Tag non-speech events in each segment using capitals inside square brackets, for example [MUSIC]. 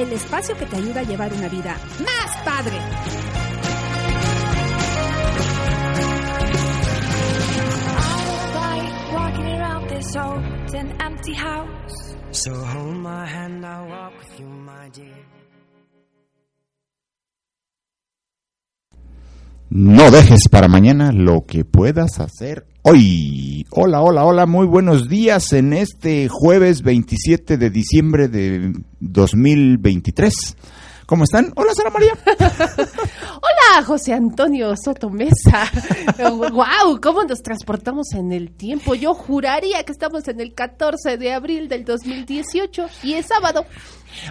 El espacio que te ayuda a llevar una vida más padre. So hold my hand, you, my. No dejes para mañana lo que puedas hacer hoy. Hola, hola, hola, muy buenos días en este jueves 27 de diciembre de 2023. ¿Cómo están? Hola, Sara María. [LAUGHS] Hola, José Antonio Soto Mesa. [LAUGHS] wow, ¿cómo nos transportamos en el tiempo? Yo juraría que estamos en el 14 de abril del 2018 y es sábado.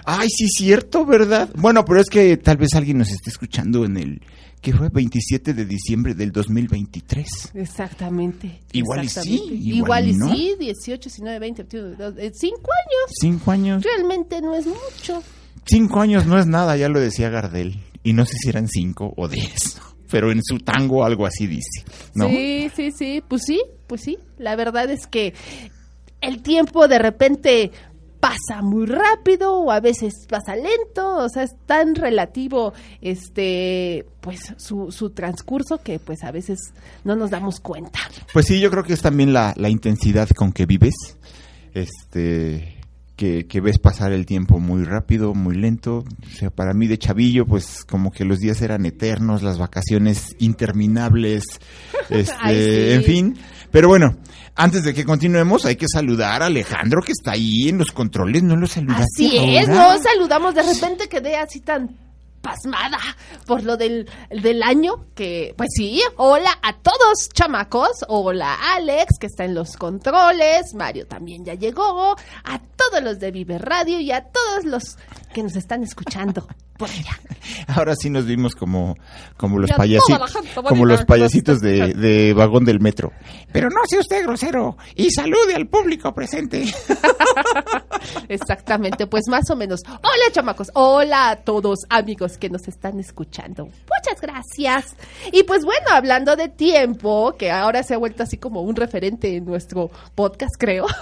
Ay, sí, cierto, ¿verdad? Bueno, pero es que tal vez alguien nos esté escuchando en el que fue 27 de diciembre del 2023. Exactamente. Igual y exactamente. sí, Igual, igual y no. sí, 18, 19, 20, 21, 22, 5 años. Cinco años. Realmente no es mucho. Cinco años no es nada, ya lo decía Gardel. Y no sé si eran cinco o diez. [LAUGHS] Pero en su tango algo así dice, ¿no? Sí, sí, sí. Pues sí, pues sí. La verdad es que el tiempo de repente pasa muy rápido o a veces pasa lento, o sea, es tan relativo este pues su, su transcurso que pues a veces no nos damos cuenta. Pues sí, yo creo que es también la, la intensidad con que vives, este, que, que ves pasar el tiempo muy rápido, muy lento. O sea, para mí de chavillo, pues como que los días eran eternos, las vacaciones interminables, [LAUGHS] este, Ay, sí. en fin. Pero bueno, antes de que continuemos, hay que saludar a Alejandro que está ahí en los controles, no lo saludaste Así es, no saludamos. De repente quedé así tan pasmada por lo del, del año que pues sí, hola a todos chamacos, hola Alex que está en los controles, Mario también ya llegó, a todos los de Vive Radio y a todos los que nos están escuchando por allá. [LAUGHS] Ahora sí nos vimos como, como los payasitos, como los payasitos de, de vagón del metro. Pero no sea usted grosero y salude al público presente. [LAUGHS] [LAUGHS] Exactamente, pues más o menos. Hola chamacos, hola a todos amigos que nos están escuchando. Muchas gracias. Y pues bueno, hablando de tiempo, que ahora se ha vuelto así como un referente en nuestro podcast, creo. [LAUGHS]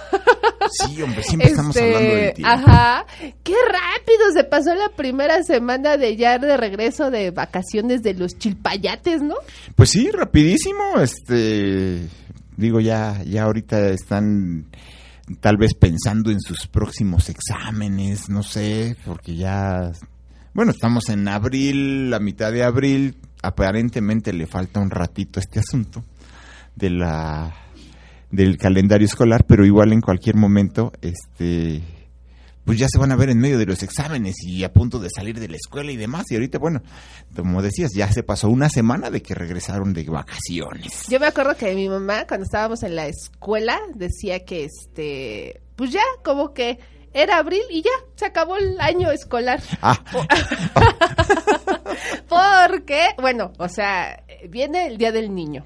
Sí, hombre, siempre estamos Este, hablando del tiempo. Ajá. Qué rápido se pasó la primera semana de ya de regreso de vacaciones de los chilpayates, ¿no? Pues sí, rapidísimo, este, digo ya, ya ahorita están tal vez pensando en sus próximos exámenes, no sé, porque ya, bueno, estamos en abril, la mitad de abril, aparentemente le falta un ratito este asunto de la del calendario escolar, pero igual en cualquier momento, este, pues ya se van a ver en medio de los exámenes y a punto de salir de la escuela y demás. Y ahorita, bueno, como decías, ya se pasó una semana de que regresaron de vacaciones. Yo me acuerdo que mi mamá, cuando estábamos en la escuela, decía que este, pues ya, como que era abril y ya, se acabó el año escolar. Ah, [LAUGHS] Porque, bueno, o sea, viene el Día del Niño,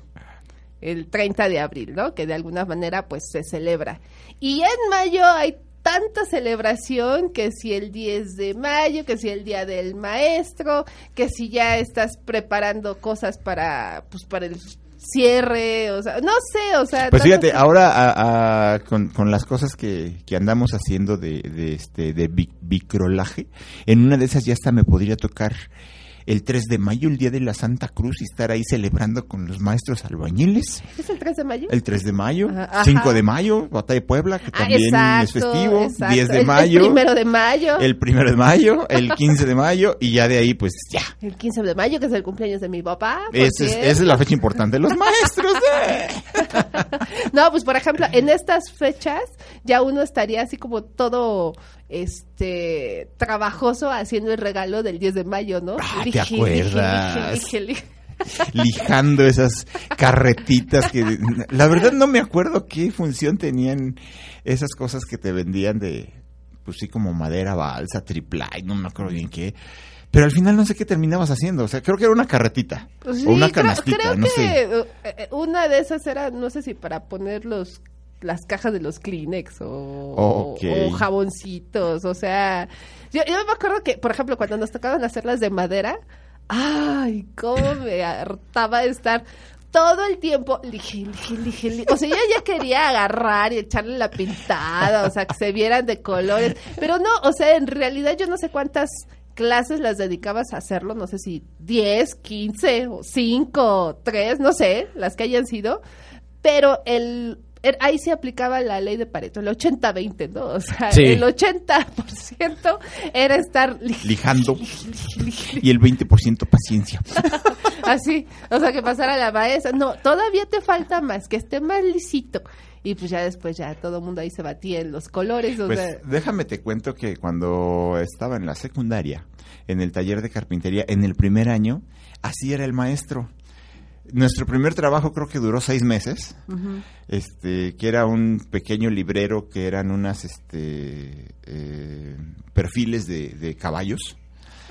el 30 de abril, ¿no? Que de alguna manera, pues, se celebra. Y en mayo hay tanta celebración que si el 10 de mayo, que si el Día del Maestro, que si ya estás preparando cosas para, pues, para el cierre, o sea, no sé, o sea... pues fíjate, ahora a- a- con, con las cosas que, que andamos haciendo de, de este de bic- bicrolaje, en una de esas ya hasta me podría tocar el 3 de mayo, el día de la Santa Cruz, y estar ahí celebrando con los maestros albañiles. ¿Es el 3 de mayo? El 3 de mayo, Ajá, 5 ajá. de mayo, Batalla de Puebla, que Ah, también exacto, es festivo, exacto. 10 de El- mayo, El primero de mayo. el primero de mayo, el 15 de mayo, y ya de ahí, pues ya. El 15 de mayo, que es el cumpleaños de mi papá. Esa es, esa es la fecha importante de los maestros. ¿eh? [LAUGHS] No, pues por ejemplo, en estas fechas ya uno estaría así como todo este trabajoso haciendo el regalo del 10 de mayo, ¿no? Ah, ¿te acuerdas? [LAUGHS] lijando esas carretitas que la verdad no me acuerdo qué función tenían esas cosas que te vendían de pues sí como madera balsa, triplay, no me acuerdo bien qué. Pero al final no sé qué terminabas haciendo, o sea, creo que era una carretita Pues o una creo- canastita, creo no que, sé. eh, una de esas era, no sé si para poner los las cajas de los Kleenex o, jaboncitos, o sea, yo, yo me acuerdo que, por ejemplo, cuando nos tocaban hacerlas de madera, ay, cómo me [LAUGHS] hartaba estar todo el tiempo, lige, lige, lige, lige. o sea, yo ya quería agarrar y echarle la pintada, o sea, que se vieran de colores, pero no, o sea, en realidad yo no sé cuántas clases las dedicabas a hacerlo, no sé si 10, 15 o 5, 3, no sé, las que hayan sido, pero el ahí se aplicaba la ley de Pareto, el 80-20, ¿no? O sea, Sí. el 80% era estar Lijando y el 20% paciencia. [LAUGHS] Así, o sea, que pasara la maestra. No, todavía te falta más, que esté más lisito. Y pues ya después ya todo el mundo ahí se batía en los colores, o Pues sea, déjame te cuento que cuando estaba en la secundaria, en el taller de carpintería, en el primer año, así era el maestro. Nuestro primer trabajo creo que duró seis meses, este, que era un pequeño librero que eran unas, este, eh, perfiles de, de caballos.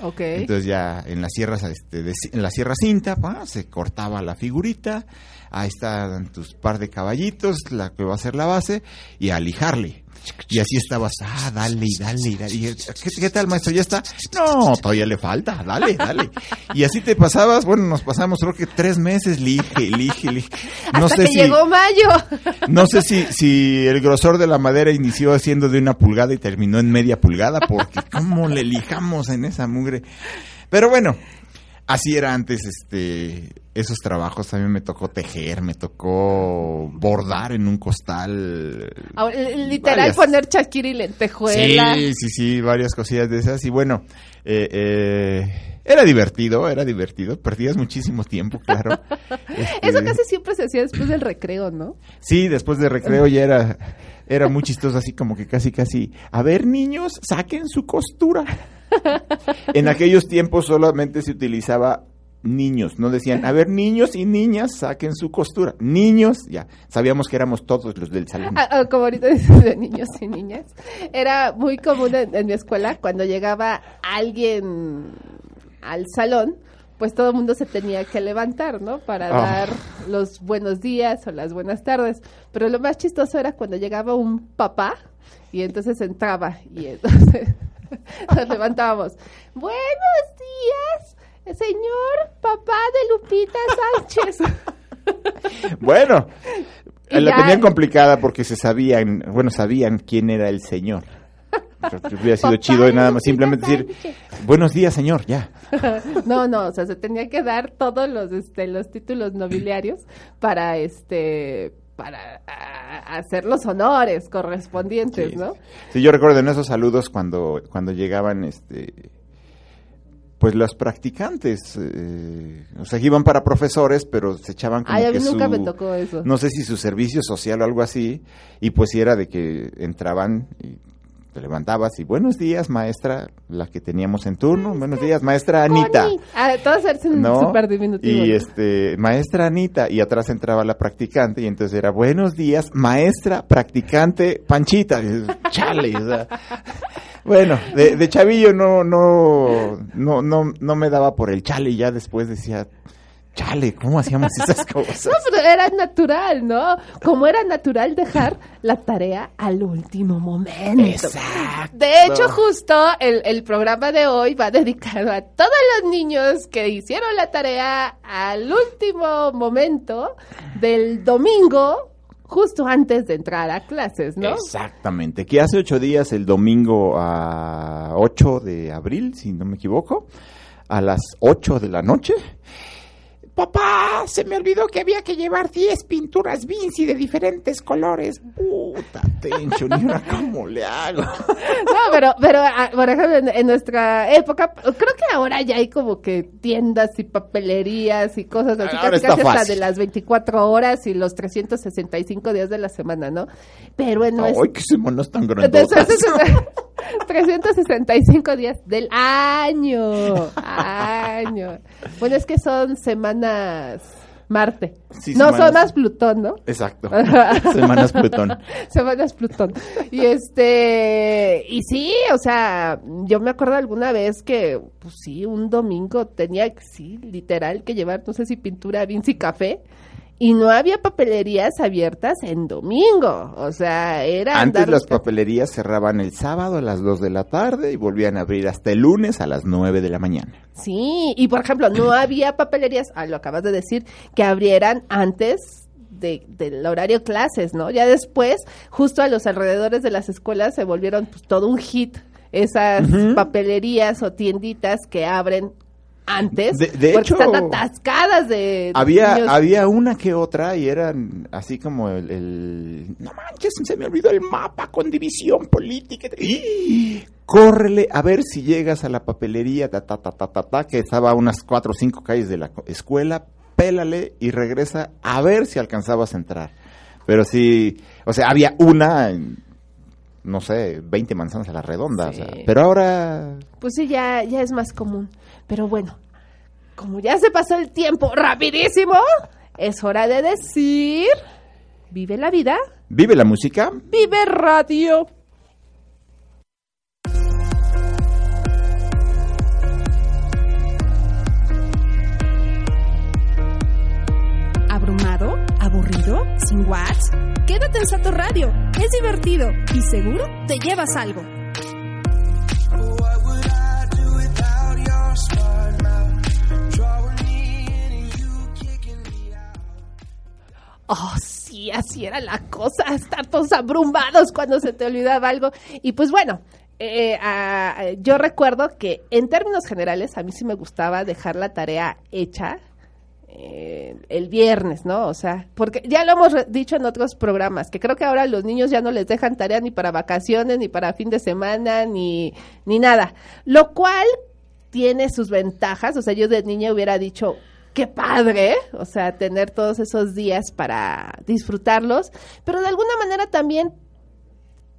ok. Entonces ya en la sierra, este, de- en la sierra cinta, pa, se cortaba la figurita, ahí están tus par de caballitos, la que va a ser la base, y a lijarle. Y así estabas, ah, dale, y dale, y dale. Y, ¿qué, qué tal, maestro? ¿Ya está? No, todavía le falta, dale, dale. Y así te pasabas, bueno, nos pasamos creo que tres meses, lige, lige, lige. [LAUGHS] No Hasta sé que si, llegó mayo. [LAUGHS] no sé si, si el grosor de la madera inició siendo de una pulgada y terminó en media pulgada, porque cómo le lijamos en esa mugre. Pero bueno, así era antes, este, esos trabajos. Mí me tocó tejer, me tocó bordar en un costal. Ahora, l- Literal Varias. poner chaquira y lentejuela. Sí, sí, sí, varias cosillas de esas. Y bueno, eh, eh, era divertido, era divertido. Perdías muchísimo tiempo, claro. [LAUGHS] Este, Eso casi siempre se hacía después del recreo, ¿no? Sí, después de recreo ya era, era muy chistoso, así como que casi, casi, a ver niños, saquen su costura. [LAUGHS] En aquellos tiempos solamente se utilizaba niños, no decían, a ver niños y niñas, saquen su costura. Niños, ya, sabíamos que éramos todos los del salón. Ah, ah, como ahorita dices de niños y niñas, era muy común en, en mi escuela cuando llegaba alguien al salón, pues todo el mundo se tenía que levantar, ¿no? Para Ah. dar los buenos días o las buenas tardes. Pero lo más chistoso era cuando llegaba un papá y entonces entraba y entonces [LAUGHS] nos levantábamos. Buenos días, señor papá de Lupita Sánchez. [LAUGHS] Bueno, Y la ya- tenían complicada porque se sabían, bueno, sabían quién era el señor. Hubiera sido chido de nada más simplemente decir, buenos días señor, ya. [LAUGHS] No, no, o sea, se tenía que dar todos los, este, los títulos nobiliarios para, este, para hacer los honores correspondientes, Sí, ¿no? Sí, yo recuerdo en esos saludos cuando, cuando llegaban, este, pues los practicantes, eh, o sea, iban para profesores, pero se echaban como Ay, a que mí nunca su- me tocó eso. no sé si su servicio social o algo así, y pues sí era de que entraban y te levantabas y buenos días, maestra, la que teníamos en turno, buenos días, maestra Anita. Ah, todos eran ¿no? Y este, maestra Anita, y atrás entraba la practicante, y entonces era, buenos días, maestra, practicante, Panchita. Chale, o sea, [LAUGHS] bueno, de, de chavillo no, no, no, no, no me daba por el chale, y ya después decía, chale, ¿cómo hacíamos esas [LAUGHS] cosas? No, pero era natural, ¿no? Como era natural dejar la tarea al último momento. Exacto. De hecho, justo el, el programa de hoy va dedicado a todos los niños que hicieron la tarea al último momento del domingo, justo antes de entrar a clases, ¿no? Exactamente, que hace ocho días, el domingo a 8 de abril, si no me equivoco, a las 8 de la noche. Papá, se me olvidó que había que llevar 10 pinturas Vinci de diferentes colores. Puta, Tencho, ni cómo le hago. [LAUGHS] No, pero, pero ah, por ejemplo, en, en nuestra época, creo que ahora ya hay como que tiendas y papelerías y cosas así, Ahora casi, está casi hasta fácil. de las 24 horas y los 365 días de la semana, ¿no? Pero en nuestra... Ay, qué semanas tan grandotas. [LAUGHS] 365 días del año. Año. Bueno, es que son semanas Marte. Sí, no, semanas- son más Plutón, ¿no? Exacto. [LAUGHS] Semanas Plutón. Semanas Plutón. Y este, y sí, o sea, yo me acuerdo alguna vez que, pues sí, un domingo tenía, sí, literal, que llevar, no sé si pintura, vinci café. Y no había papelerías abiertas en domingo. O sea, era. Antes las papelerías cerraban el sábado a las 2 de la tarde y volvían a abrir hasta el lunes a las 9 de la mañana. Sí, y por ejemplo, no [CLEARS THROAT] había papelerías, ah, lo acabas de decir, que abrieran antes de, del horario clases, ¿no? Ya después, justo a los alrededores de las escuelas se volvieron pues, todo un hit esas papelerías o tienditas que abren antes, De- de porque hecho, están atascadas de Había, niños. había una que otra y eran así como el, el- No manches, se me olvidó el mapa con división política. ¡Ih! Córrele a ver si llegas a la papelería, ta, ta, ta, ta, ta, ta, que estaba a unas cuatro o cinco calles de la escuela, pélale y regresa a ver si alcanzabas a entrar. Pero sí, o sea, había una, no sé, 20 manzanas a la redonda. o sea, Sí. pero ahora Pues sí, ya, ya es más común. Pero bueno, como ya se pasó el tiempo rapidísimo, es hora de decir, vive la vida, vive la música. vive radio. ¿Abrumado? ¿Aburrido? ¿Sin watts? Quédate en Sato Radio. Es divertido y seguro te llevas algo. Oh, sí, así era la cosa, estar todos abrumados cuando se te olvidaba algo. Y pues bueno, eh, yo recuerdo que en términos generales a mí sí me gustaba dejar la tarea hecha eh, el viernes, ¿no? O sea, porque ya lo hemos dicho en otros programas, que creo que ahora los niños ya no les dejan tarea ni para vacaciones, ni para fin de semana, ni, ni nada. Lo cual tiene sus ventajas, o sea, yo de niña hubiera dicho, qué padre, o sea, tener todos esos días para disfrutarlos, pero de alguna manera también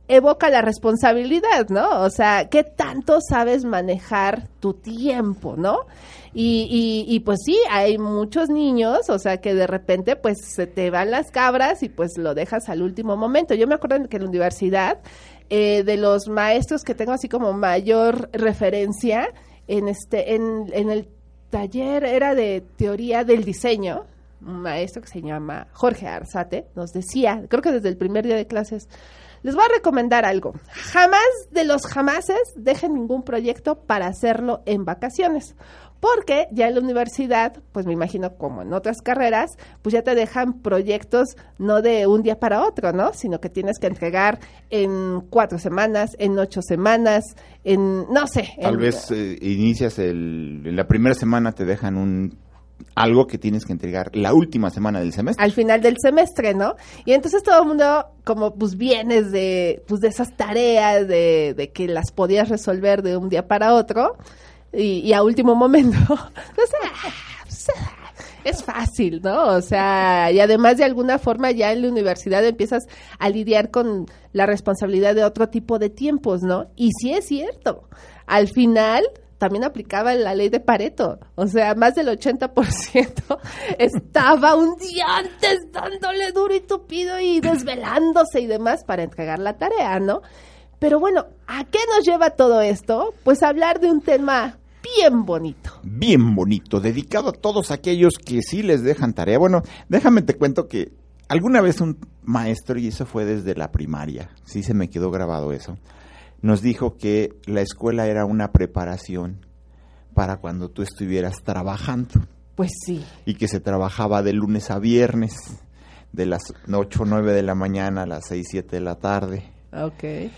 evoca la responsabilidad, ¿no? O sea, ¿qué tanto sabes manejar tu tiempo, ¿no? Y, y, pues sí, hay muchos niños, o sea, que de repente pues se te van las cabras y pues lo dejas al último momento. Yo me acuerdo que en la universidad, eh, de los maestros que tengo así como mayor referencia, en este, en, en el taller era de teoría del diseño, un maestro que se llama Jorge Arzate, nos decía, creo que desde el primer día de clases, les voy a recomendar algo. Jamás de los jamases dejen ningún proyecto para hacerlo en vacaciones. Porque ya en la universidad, pues me imagino como en otras carreras, pues ya te dejan proyectos no de un día para otro, ¿no? Sino que tienes que entregar en cuatro semanas, en ocho semanas, en, no sé. Tal en- vez eh, inicias el, en la primera semana te dejan un algo que tienes que entregar la última semana del semestre. al final del semestre, ¿no? Y entonces todo el mundo como pues vienes de pues de esas tareas de, de que las podías resolver de un día para otro y, y a último momento. [LAUGHS] o sea, es fácil, ¿no? O sea, y además de alguna forma ya en la universidad empiezas a lidiar con la responsabilidad de otro tipo de tiempos, ¿no? Y sí es cierto. Al final también aplicaba la ley de Pareto. O sea, más del 80% [LAUGHS] estaba un día antes dándole duro y tupido y desvelándose y demás para entregar la tarea, ¿no? Pero bueno, ¿a qué nos lleva todo esto? Pues hablar de un tema bien bonito. Bien bonito, dedicado a todos aquellos que sí les dejan tarea. Bueno, déjame te cuento que alguna vez un maestro, y eso fue desde la primaria, sí se me quedó grabado eso, nos dijo que la escuela era una preparación para cuando tú estuvieras trabajando. Pues sí. y que se trabajaba de lunes a viernes, de las 8 o 9 de la mañana a las 6, 7 de la tarde. Ok.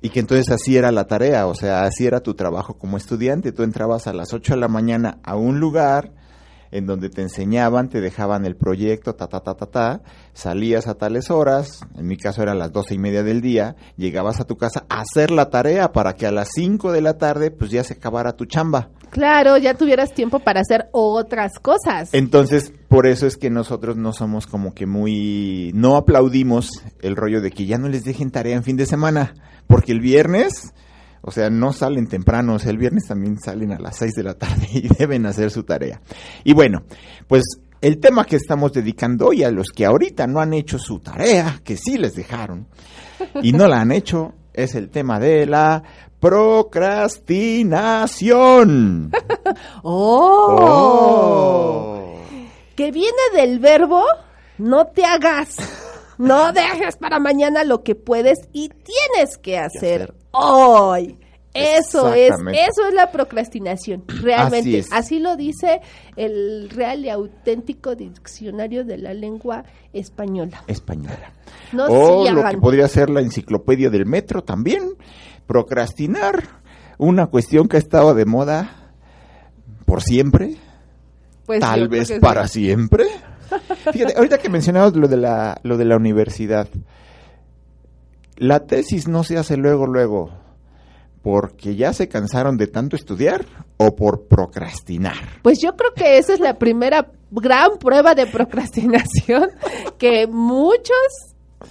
Y que entonces así era la tarea, o sea, así era tu trabajo como estudiante. Tú entrabas a las 8 de la mañana a un lugar en donde te enseñaban, te dejaban el proyecto, ta, ta, ta, ta, ta, salías a tales horas, en mi caso era a las doce y media del día, llegabas a tu casa a hacer la tarea para que a las 5 de la tarde pues ya se acabara tu chamba. Claro, ya tuvieras tiempo para hacer otras cosas. Entonces, por eso es que nosotros no somos como que muy... No aplaudimos el rollo de que ya no les dejen tarea en fin de semana, porque el viernes O sea, no salen temprano, o sea, el viernes también salen a las 6 de la tarde [LAUGHS] y deben hacer su tarea. Y bueno, pues el tema que estamos dedicando hoy a los que ahorita no han hecho su tarea, que sí les dejaron, y no la han hecho, es el tema de la procrastinación. [LAUGHS] ¡Oh! Oh. Que viene del verbo no te hagas. No dejes para mañana lo que puedes y tienes que hacer, hacer. Hoy. Eso es, eso es la procrastinación, realmente. Así lo dice el real y auténtico diccionario de la lengua española. Española. No o lo que podría ser la enciclopedia del metro también, procrastinar, una cuestión que ha estado de moda por siempre, Pues tal vez sí. para siempre. Fíjate, ahorita que mencionabas lo de la lo de la universidad, la tesis no se hace luego luego porque ya se cansaron de tanto estudiar o por procrastinar. Pues yo creo que esa es la primera gran prueba de procrastinación [LAUGHS] que muchos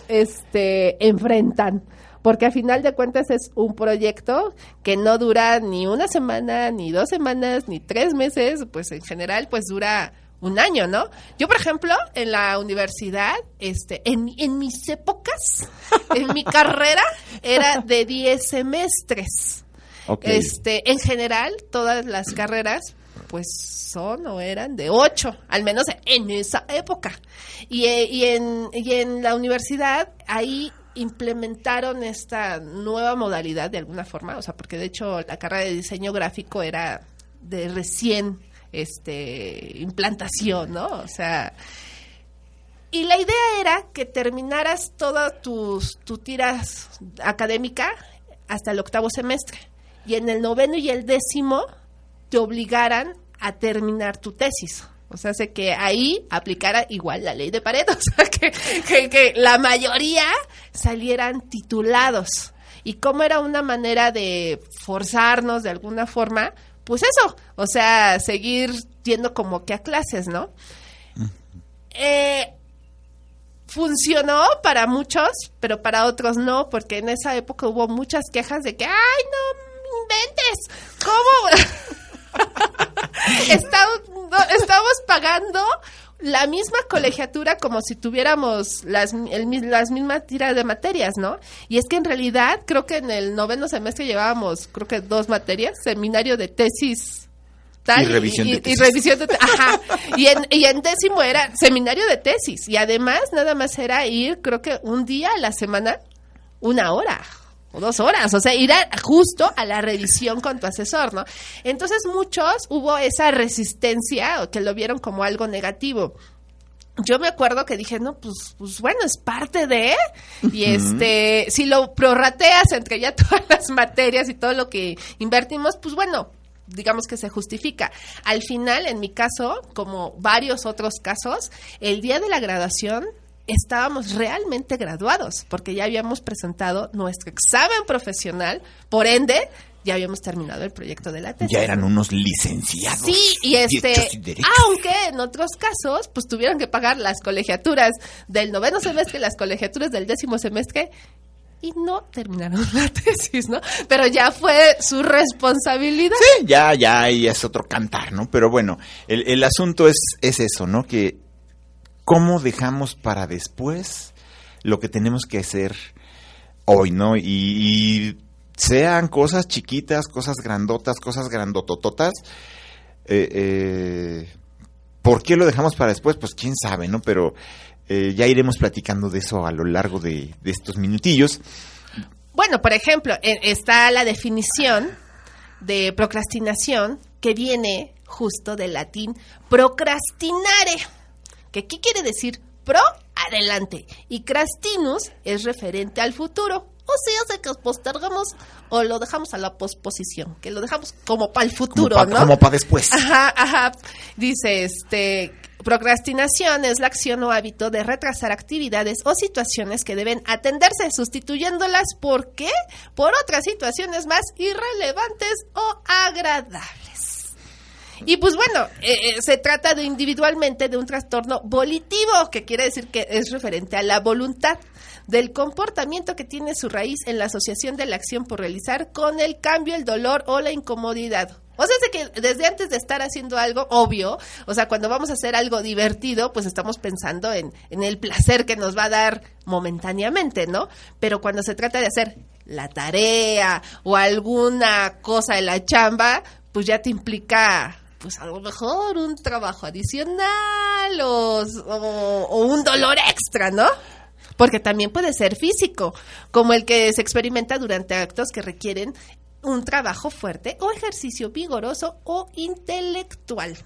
este enfrentan. Porque a final de cuentas es un proyecto que no dura ni una semana, ni dos semanas, ni tres meses, pues en general pues dura un año, ¿no? Yo, por ejemplo, en la universidad, este, en, en mis épocas, en mi [LAUGHS] carrera, era de 10 semestres. Ok. Este, en general, todas las carreras, pues son o eran de ocho, al menos en esa época. Y, eh, y, en, y en la universidad, ahí implementaron esta nueva modalidad de alguna forma, o sea, porque de hecho la carrera de diseño gráfico era de recién este implantación, ¿no? O sea, y la idea era que terminaras toda tus tu tiras académica hasta el octavo semestre. Y en el noveno y el décimo te obligaran a terminar tu tesis. O sea, hace que ahí aplicara igual la ley de Pareto. [LAUGHS] O sea, que, que, que la mayoría salieran titulados. Y como era una manera de forzarnos de alguna forma, pues eso, o sea, seguir yendo como que a clases, ¿no? Eh, funcionó para muchos, pero para otros no, porque en esa época hubo muchas quejas de que, ay, no inventes, ¿cómo? [LAUGHS] estamos, pagando la misma colegiatura como si tuviéramos las, el las mismas tiras de materias, ¿no? Y es que en realidad creo que en el noveno semestre llevábamos, creo que dos materias, seminario de tesis tal, Y revisión de y- y tesis. revisión de ajá. Y en, y en décimo era seminario de tesis. Y además nada más era ir, creo que un día a la semana, una hora o dos horas, o sea, ir a- justo a la revisión con tu asesor, ¿no? Entonces muchos hubo esa resistencia o que lo vieron como algo negativo. Yo me acuerdo que dije, no, pues, pues bueno, es parte de, y este, si lo prorrateas entre ya [LAUGHS] todas las materias y todo lo que invertimos, pues bueno, digamos que se justifica. Al final, en mi caso, como varios otros casos, el día de la graduación estábamos realmente graduados, porque ya habíamos presentado nuestro examen profesional, por ende, ya habíamos terminado el proyecto de la tesis. Ya eran unos licenciados. Sí, y este, y aunque en otros casos, pues tuvieron que pagar las colegiaturas del noveno semestre y las colegiaturas del décimo semestre y no terminaron [LAUGHS] la tesis, ¿no? Pero ya fue su responsabilidad. Sí, ya, ya, ahí es otro cantar, ¿no? Pero bueno, el, el asunto es, es eso, ¿no? Que cómo dejamos para después lo que tenemos que hacer hoy, ¿no? Y, sean cosas chiquitas, cosas grandotas, cosas grandotototas. Eh, eh, ¿Por qué lo dejamos para después? Pues quién sabe, ¿no? Pero eh, ya iremos platicando de eso a lo largo de, estos minutillos. Bueno, por ejemplo, en- está la definición de procrastinación que viene justo del latín procrastinare, que aquí quiere decir pro adelante y crastinus es referente al futuro. O sea, hace que postergamos o lo dejamos a la posposición, que lo dejamos como para el Como futuro, para ¿no? después. Ajá, ajá. Dice, este, procrastinación es la acción o hábito de retrasar actividades o situaciones que deben atenderse, sustituyéndolas por qué? Por otras situaciones más irrelevantes o agradables. Y pues bueno, eh, eh, se trata de individualmente de un trastorno volitivo, que quiere decir que es referente a la voluntad del comportamiento que tiene su raíz en la asociación de la acción por realizar con el cambio, el dolor o la incomodidad. O sea, es que desde antes de estar haciendo algo obvio, o sea, cuando vamos a hacer algo divertido, pues estamos pensando en, en el placer que nos va a dar momentáneamente, ¿no? Pero cuando se trata de hacer la tarea o alguna cosa de la chamba, pues ya te implica pues a lo mejor un trabajo adicional o, o- o un dolor extra, ¿no? Porque también puede ser físico, como el que se experimenta durante actos que requieren un trabajo fuerte o ejercicio vigoroso o intelectual.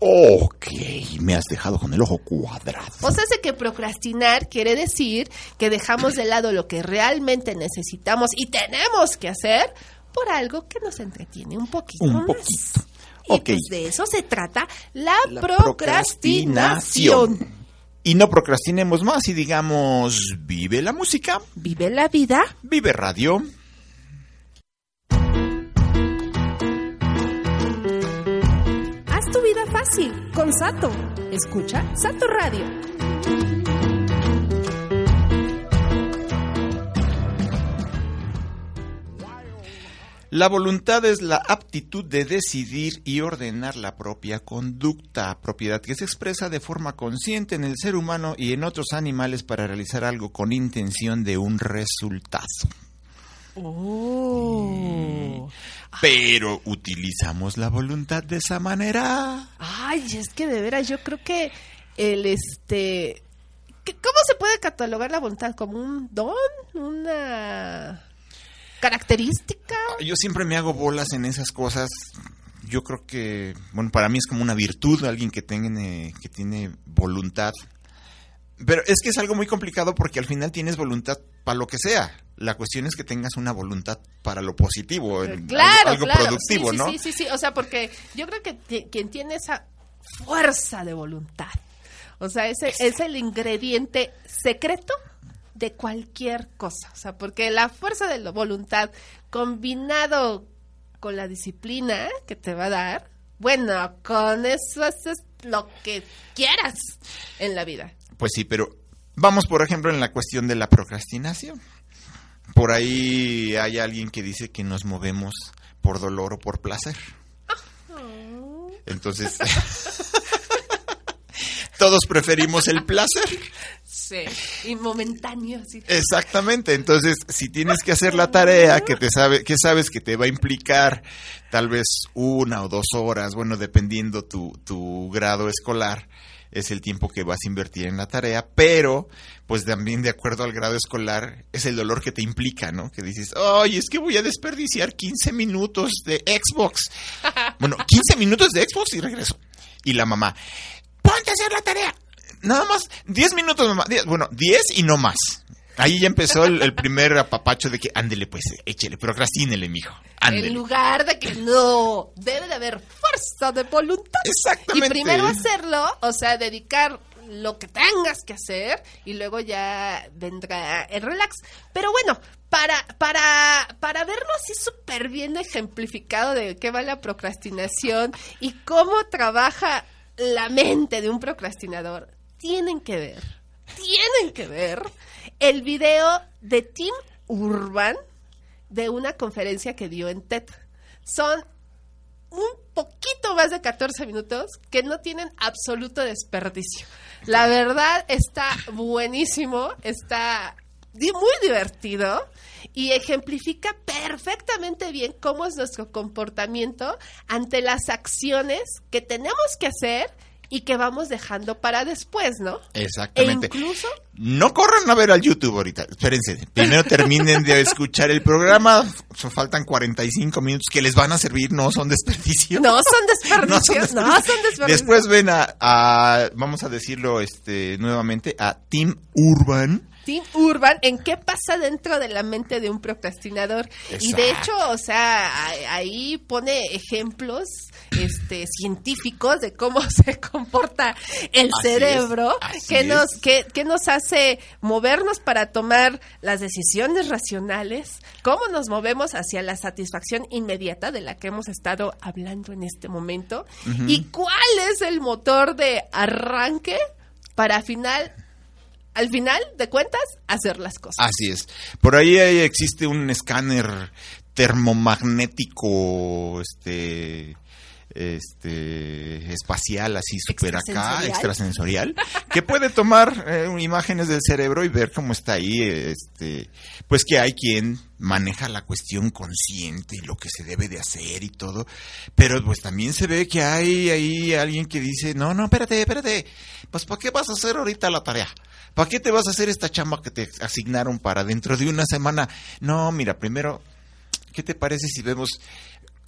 Ok, me has dejado con el ojo cuadrado. O sea, sé que procrastinar quiere decir que dejamos de lado lo que realmente necesitamos y tenemos que hacer por algo que nos entretiene un poquito Un más. poquito. Y pues de eso se trata la, La procrastinación. Y no procrastinemos más y digamos, vive la música, Vive la vida. vive radio. Haz tu vida fácil con Sato. Escucha Sato Radio. La voluntad es la aptitud de decidir y ordenar la propia conducta, propiedad que se expresa de forma consciente en el ser humano y en otros animales para realizar algo con intención de un resultado. Oh. Pero utilizamos la voluntad de esa manera. Ay, es que de veras yo creo que el este ¿qué- ¿cómo se puede catalogar la voluntad como un don, una característica? Yo siempre me hago bolas en esas cosas. Yo creo que, bueno, para mí es como una virtud, alguien que tiene, que tiene voluntad. Pero es que es algo muy complicado porque al final tienes voluntad para lo que sea. La cuestión es que tengas una voluntad para lo positivo, Claro, algo, algo claro. productivo, sí, sí, ¿no? Sí, sí, sí, o sea, porque yo creo que quien tiene esa fuerza de voluntad, o sea, ese es el ingrediente secreto de cualquier cosa, o sea, porque la fuerza de la voluntad combinado con la disciplina que te va a dar, bueno, con eso haces lo que quieras en la vida. Pues sí, pero vamos, por ejemplo, en la cuestión de la procrastinación. Por ahí hay alguien que dice que nos movemos por dolor o por placer. Entonces, [LAUGHS] todos preferimos el placer. Y momentáneo, así. Exactamente. Entonces, si tienes que hacer la tarea que te sabe, que sabes que te va a implicar tal vez una o dos horas, bueno, dependiendo tu, tu grado escolar, es el tiempo que vas a invertir en la tarea, pero pues también de acuerdo al grado escolar es el dolor que te implica, ¿no? Que dices, ay, es que voy a desperdiciar 15 minutos de Xbox. [LAUGHS] Bueno, 15 minutos de Xbox y regreso. Y la mamá, ponte a hacer la tarea. Nada más, 10 minutos, mamá. 10, bueno, 10 y no más. Ahí ya empezó el, el primer apapacho de que, ándele pues, échele, procrastínele, mijo. En Ándele. lugar de que no, debe de haber fuerza de voluntad. Exactamente. Y primero hacerlo, o sea, dedicar lo que tengas que hacer y luego ya vendrá el relax. Pero bueno, para, para, para verlo así súper bien ejemplificado de qué va la procrastinación y cómo trabaja la mente de un procrastinador, tienen que ver, tienen que ver el video de Tim Urban de una conferencia que dio en TED. Son un poquito más de 14 minutos que no tienen absoluto desperdicio. La verdad está buenísimo, está muy divertido y ejemplifica perfectamente bien cómo es nuestro comportamiento ante las acciones que tenemos que hacer y que vamos dejando para después, ¿no? E Exactamente. incluso No corran a ver al YouTube ahorita. Espérense. Primero terminen de escuchar el programa. Faltan 45 minutos que les van a servir. No son desperdicio. no son desperdicios, [LAUGHS] no son desperdicios. desperdicios. Después ven a, a- vamos a decirlo este nuevamente, a Tim Urban. Urban en qué pasa dentro de la mente de un procrastinador. Y de hecho, o sea, ahí pone ejemplos este, científicos de cómo [LAUGHS] se comporta el Así cerebro, es, que, nos, que nos hace movernos para tomar las decisiones racionales, cómo nos movemos hacia la satisfacción inmediata de la que hemos estado hablando en este momento, y cuál es el motor de arranque para final, al final de cuentas, hacer las cosas. Así es. Por ahí existe un escáner termomagnético, este, este, espacial, así super acá, Extrasensorial. que puede tomar eh, imágenes del cerebro y ver cómo está ahí, este, pues que hay quien maneja la cuestión consciente y lo que se debe de hacer y todo, pero pues también se ve que hay ahí alguien que dice, no, no, espérate, espérate, pues ¿para qué vas a hacer ahorita la tarea? ¿Para qué te vas a hacer esta chamba que te asignaron para dentro de una semana? No, mira, primero, ¿qué te parece si vemos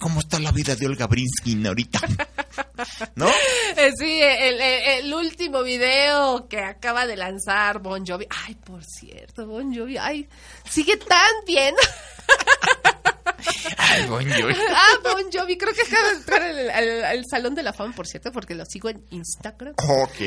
cómo está la vida de Olga Brinskin ahorita? [LAUGHS] ¿No? Eh, Sí, el, el- el último video que acaba de lanzar Bon Jovi. Ay, por cierto, Bon Jovi, ay, sigue tan bien. [LAUGHS] Ay, Bon Jovi. ah, Bon Jovi, creo que acaba de entrar al, al- al Salón de la Fama, por cierto, porque lo sigo en Instagram. Ok.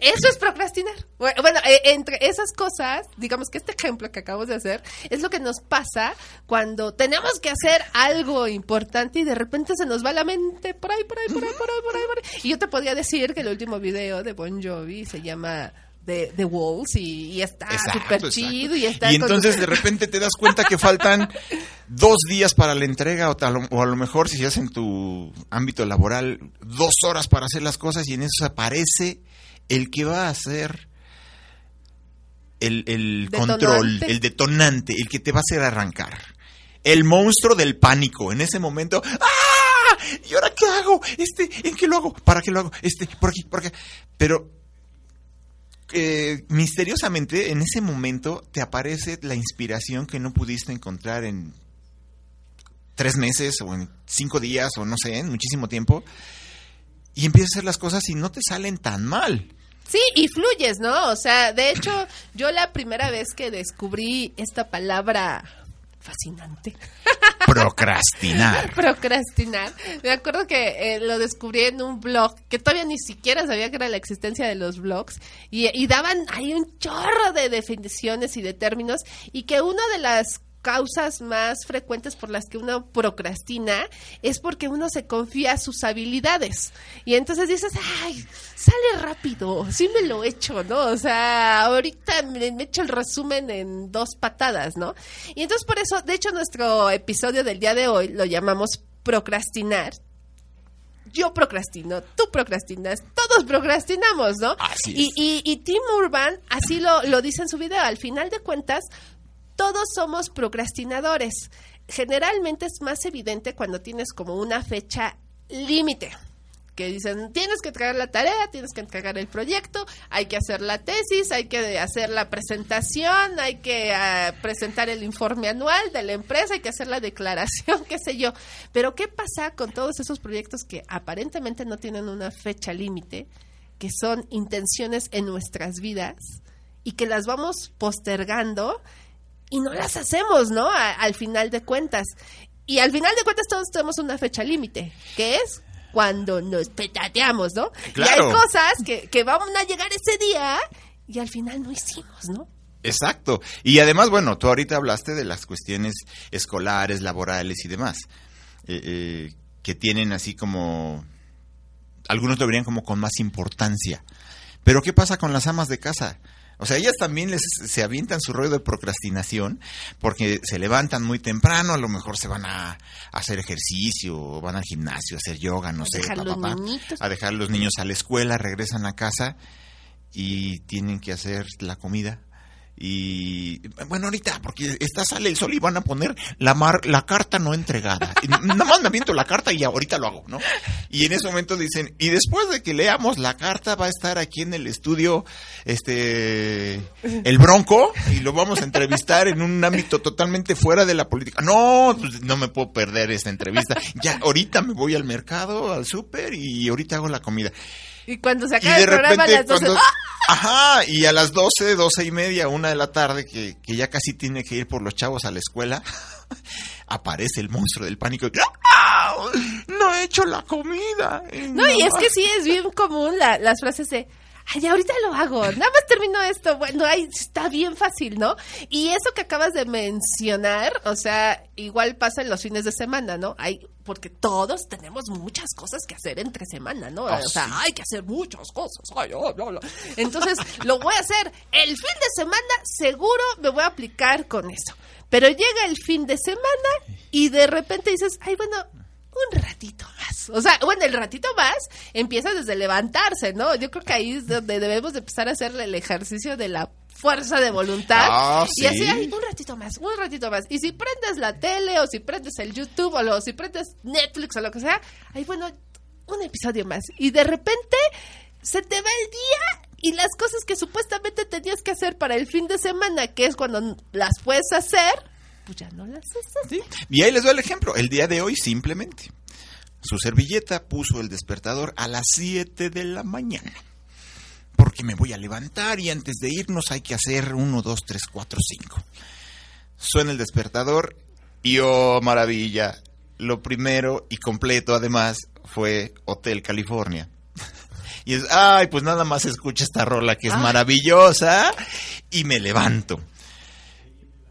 Eso es procrastinar. Bueno, eh, entre esas cosas, digamos que este ejemplo que acabamos de hacer es lo que nos pasa cuando tenemos que hacer algo importante y de repente se nos va la mente por ahí, por ahí, por ahí, por ahí, por ahí. Por ahí. Y yo te podría decir que el último video de Bon Jovi se llama The, The Walls y, y está súper chido y está Y con- entonces de repente te das cuenta que faltan dos días para la entrega o, tal- o a lo mejor si estás en tu ámbito laboral, dos horas para hacer las cosas y en eso aparece el que va a hacer el, el control, el detonante, el que te va a hacer arrancar. El monstruo del pánico. En ese momento, ¡ah! ¿Y ahora qué hago? Este, ¿en qué lo hago? ¿Para qué lo hago? Este, por aquí, por acá. Pero eh, misteriosamente en ese momento te aparece la inspiración que no pudiste encontrar en tres meses o en cinco días o no sé, en muchísimo tiempo. Y empiezas a hacer las cosas y no te salen tan mal. Sí, y fluyes, ¿no? O sea, de hecho, yo la primera vez que descubrí esta palabra fascinante, [LAUGHS] Procrastinar. procrastinar, me acuerdo que eh, lo descubrí en un blog, que todavía ni siquiera sabía que era la existencia de los blogs, y, y daban ahí un chorro de definiciones y de términos, y que una de las causas más frecuentes por las que uno procrastina es porque uno se confía a sus habilidades y entonces dices ay sale rápido sí me lo he hecho no o sea ahorita me, me echo el resumen en dos patadas no y entonces por eso de hecho nuestro episodio del día de hoy lo llamamos procrastinar yo procrastino, tú procrastinas, todos procrastinamos, ¿no? Así y, es. y, y Tim Urban así lo, lo dice en su video. Al final de cuentas, todos somos procrastinadores. Generalmente es más evidente cuando tienes como una fecha límite. Que dicen, tienes que entregar la tarea, tienes que entregar el proyecto, hay que hacer la tesis, hay que hacer la presentación, hay que ah, presentar el informe anual de la empresa, hay que hacer la declaración, [LAUGHS] qué sé yo. Pero ¿qué pasa con todos esos proyectos que aparentemente no tienen una fecha límite, que son intenciones en nuestras vidas y que las vamos postergando y no las hacemos, ¿no? A- al final de cuentas. Y al final de cuentas todos tenemos una fecha límite, que es cuando nos petateamos, ¿no? Y Claro. hay cosas que, que van a llegar ese día y al final no hicimos, ¿no? Exacto. Y además, bueno, tú ahorita hablaste de las cuestiones escolares, laborales y demás, eh, eh, que tienen así como, algunos lo verían como con más importancia. Pero ¿qué pasa con las amas de casa? O sea, ellas también les, se avientan su rollo de procrastinación porque se levantan muy temprano, a lo mejor se van a, a hacer ejercicio, o van al gimnasio, a hacer yoga, no A sé, dejar pa, pa, a dejar los niños a la escuela, regresan a casa y tienen que hacer la comida. Y bueno, ahorita, porque está sale el sol y van a poner la mar, la carta no entregada. Nada más me aviento la carta y ahorita lo hago, ¿no? Y en ese momento dicen, y después de que leamos la carta, va a estar aquí en el estudio este el Bronco y lo vamos a entrevistar en un ámbito totalmente fuera de la política. No, pues, no me puedo perder esta entrevista. Ya, ahorita me voy al mercado, al súper y ahorita hago la comida. Y cuando se Y acaba de el programa a las 12, cuando... ¡ah! Ajá, y a las 12, 12 y media, una de la tarde, que, que ya casi tiene que ir por los chavos a la escuela, [LAUGHS] aparece el monstruo del pánico. ¡Ah! No he hecho la comida. No, y es que sí es bien común la- las frases de, ay, ahorita lo hago, nada más termino esto. Bueno, ahí está bien fácil, ¿no? Y eso que acabas de mencionar, o sea, igual pasa en los fines de semana, ¿no? Hay, porque todos tenemos muchas cosas que hacer entre semana, ¿no? Ah, o sea, sí. hay que hacer muchas cosas. Ay, oh. Entonces, [LAUGHS] lo voy a hacer el fin de semana, seguro me voy a aplicar con eso. Pero llega el fin de semana y de repente dices, ay, bueno, un ratito más. O sea, bueno, el ratito más empieza desde levantarse, ¿no? Yo creo que ahí es donde debemos de empezar a hacer el ejercicio de la fuerza de voluntad. Ah, Y así, sí. ay, un ratito más, un ratito más. Y si prendes la tele o si prendes el YouTube o lo- si prendes Netflix o lo que sea, ay, bueno, un episodio más. Y de repente se te va el día y las cosas que supuestamente tenías que hacer para el fin de semana, que es cuando las puedes hacer, pues ya no las haces. Sí. Y ahí les doy el ejemplo. El día de hoy simplemente. Su servilleta puso el despertador a las 7 de la mañana. Porque me voy a levantar y antes de irnos hay que hacer 1, 2, 3, 4, 5. Suena el despertador y oh, maravilla. Lo primero y completo además fue Hotel California. [LAUGHS] Y es, ay, pues nada más escucha esta rola que es Ay. maravillosa y me levanto.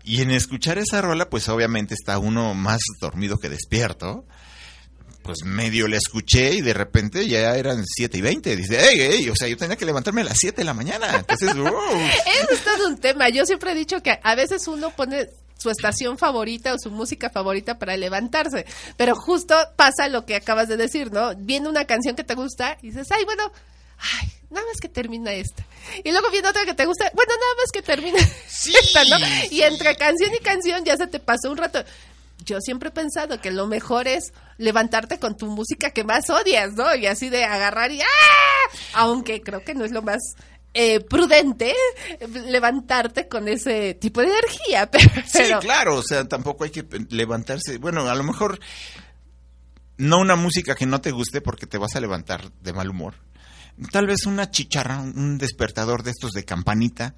Y en escuchar esa rola, pues obviamente está uno más dormido que despierto. Pues medio la escuché y de repente ya eran 7 y 20. Dice, hey, hey, o sea, yo tenía que levantarme a las 7 de la mañana. Entonces, [LAUGHS] Eso es todo un tema. Yo siempre he dicho que a veces uno pone su estación favorita o su música favorita para levantarse, pero justo pasa lo que acabas de decir, ¿no? Viene una canción que te gusta y dices, ay, bueno, ay, nada más que termina esta. Y luego viene otra que te gusta, bueno, nada más que termina [LAUGHS] Sí. esta, ¿no? Y entre canción y canción ya se te pasó un rato. Yo siempre he pensado que lo mejor es levantarte con tu música que más odias, ¿no? Y así de agarrar y ¡ah! Aunque creo que no es lo más eh, prudente eh, levantarte con ese tipo de energía. [LAUGHS] Pero, sí, pero- claro, o sea, tampoco hay que levantarse. Bueno, a lo mejor no una música que no te guste porque te vas a levantar de mal humor. Tal vez una chicharra, un despertador de estos de campanita,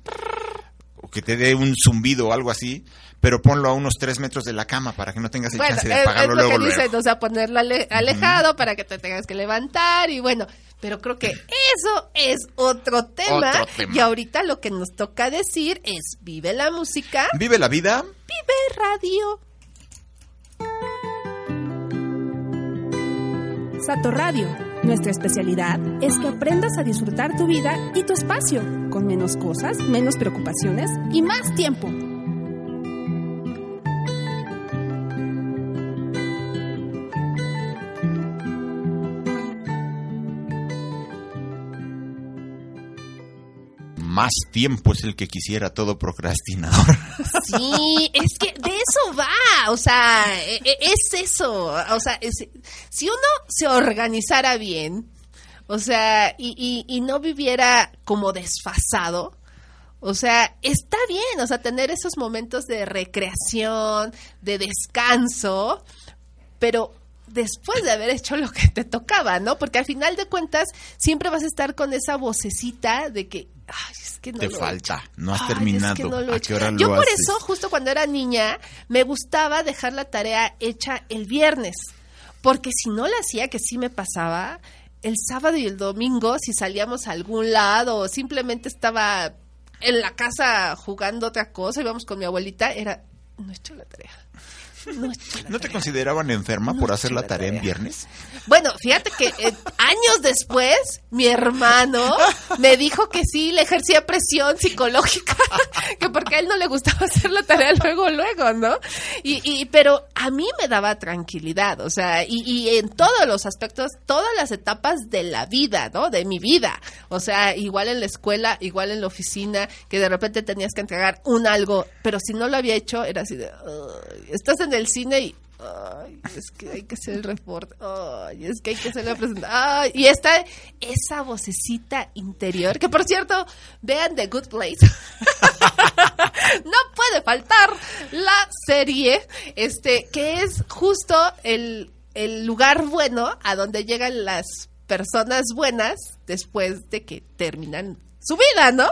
o que te dé un zumbido o algo así, pero ponlo a unos tres metros de la cama para que no tengas el Bueno, chance de es apagarlo lo luego. que luego. dicen, o sea, ponerlo ale- alejado para que te tengas que levantar y bueno, pero creo que eso es otro tema, Otro tema. y ahorita lo que nos toca decir es vive la música, Vive la vida. vive radio. Sato Radio. Nuestra especialidad es que aprendas a disfrutar tu vida y tu espacio, con menos cosas, menos preocupaciones y más tiempo. Más tiempo es el que quisiera todo procrastinador. [LAUGHS] Sí, es que de eso va, o sea, e- e- es eso, o sea, si uno se organizara bien, o sea, y no viviera como desfasado, o sea, está bien, o sea, tener esos momentos de recreación, de descanso, pero después de haber hecho lo que te tocaba, ¿no? Porque al final de cuentas siempre vas a estar con esa vocecita de que, ay, es que no Te lo falta, no has Ay, es terminado. que no lo he ¿A qué hora Yo lo por haces? eso, justo cuando era niña, me gustaba dejar la tarea hecha el viernes, porque si no la hacía, que sí me pasaba, el sábado y el domingo, si salíamos a algún lado o simplemente estaba en la casa jugando otra cosa, íbamos con mi abuelita, era, no he hecho la tarea. No, he hecho la ¿No te tarea". consideraban enferma No por hacer la tarea en viernes? Bueno, fíjate que eh, años después, mi hermano me dijo que sí le ejercía presión psicológica, [LAUGHS] que porque a él no le gustaba hacer la tarea luego, luego, ¿no? Y, y pero a mí me daba tranquilidad, o sea, y, y en todos los aspectos, todas las etapas de la vida, ¿no? De mi vida. O sea, igual en la escuela, igual en la oficina, que de repente tenías que entregar un algo, pero si no lo había hecho, era así de, estás en el cine y es que hay que hacer el reporte. Ay, es que hay que hacer la presentación. Y está esa vocecita interior, que por cierto, vean The Good Place. [LAUGHS] no puede faltar la serie, este, que es justo el, el lugar bueno a donde llegan las personas buenas después de que terminan su vida, ¿no?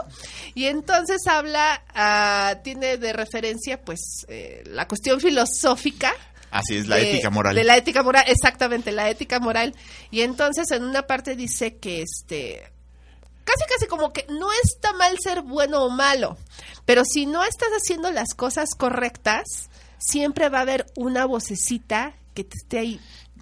Y entonces habla, ah, tiene de referencia, pues, eh, la cuestión filosófica. Así es, la de- ética moral. De la ética moral, exactamente, la ética moral. Y entonces en una parte dice que este casi casi como que no está mal ser bueno o malo, pero si no estás haciendo las cosas correctas, siempre va a haber una vocecita que te esté ahí.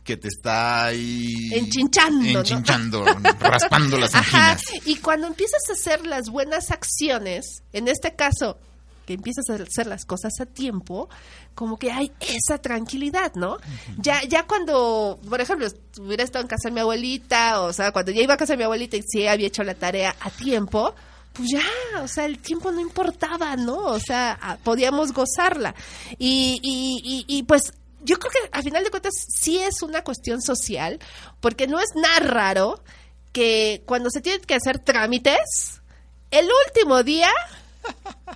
Que te está ahí... Enchinchando, ¿no? Enchinchando, [LAUGHS] raspando las Ajá, anginas. y cuando empiezas a hacer las buenas acciones, en este caso, que empiezas a hacer las cosas a tiempo, como que hay esa tranquilidad, ¿no? Ya, ya cuando, por ejemplo, hubiera estado en casa de mi abuelita, o sea, cuando ya iba a casa de mi abuelita y sí había hecho la tarea a tiempo, pues ya, o sea, el tiempo no importaba, ¿no? O sea, podíamos gozarla. Y, y, y, y, pues yo creo que a final de cuentas sí es una cuestión social, porque no es nada raro que cuando se tienen que hacer trámites, el último día,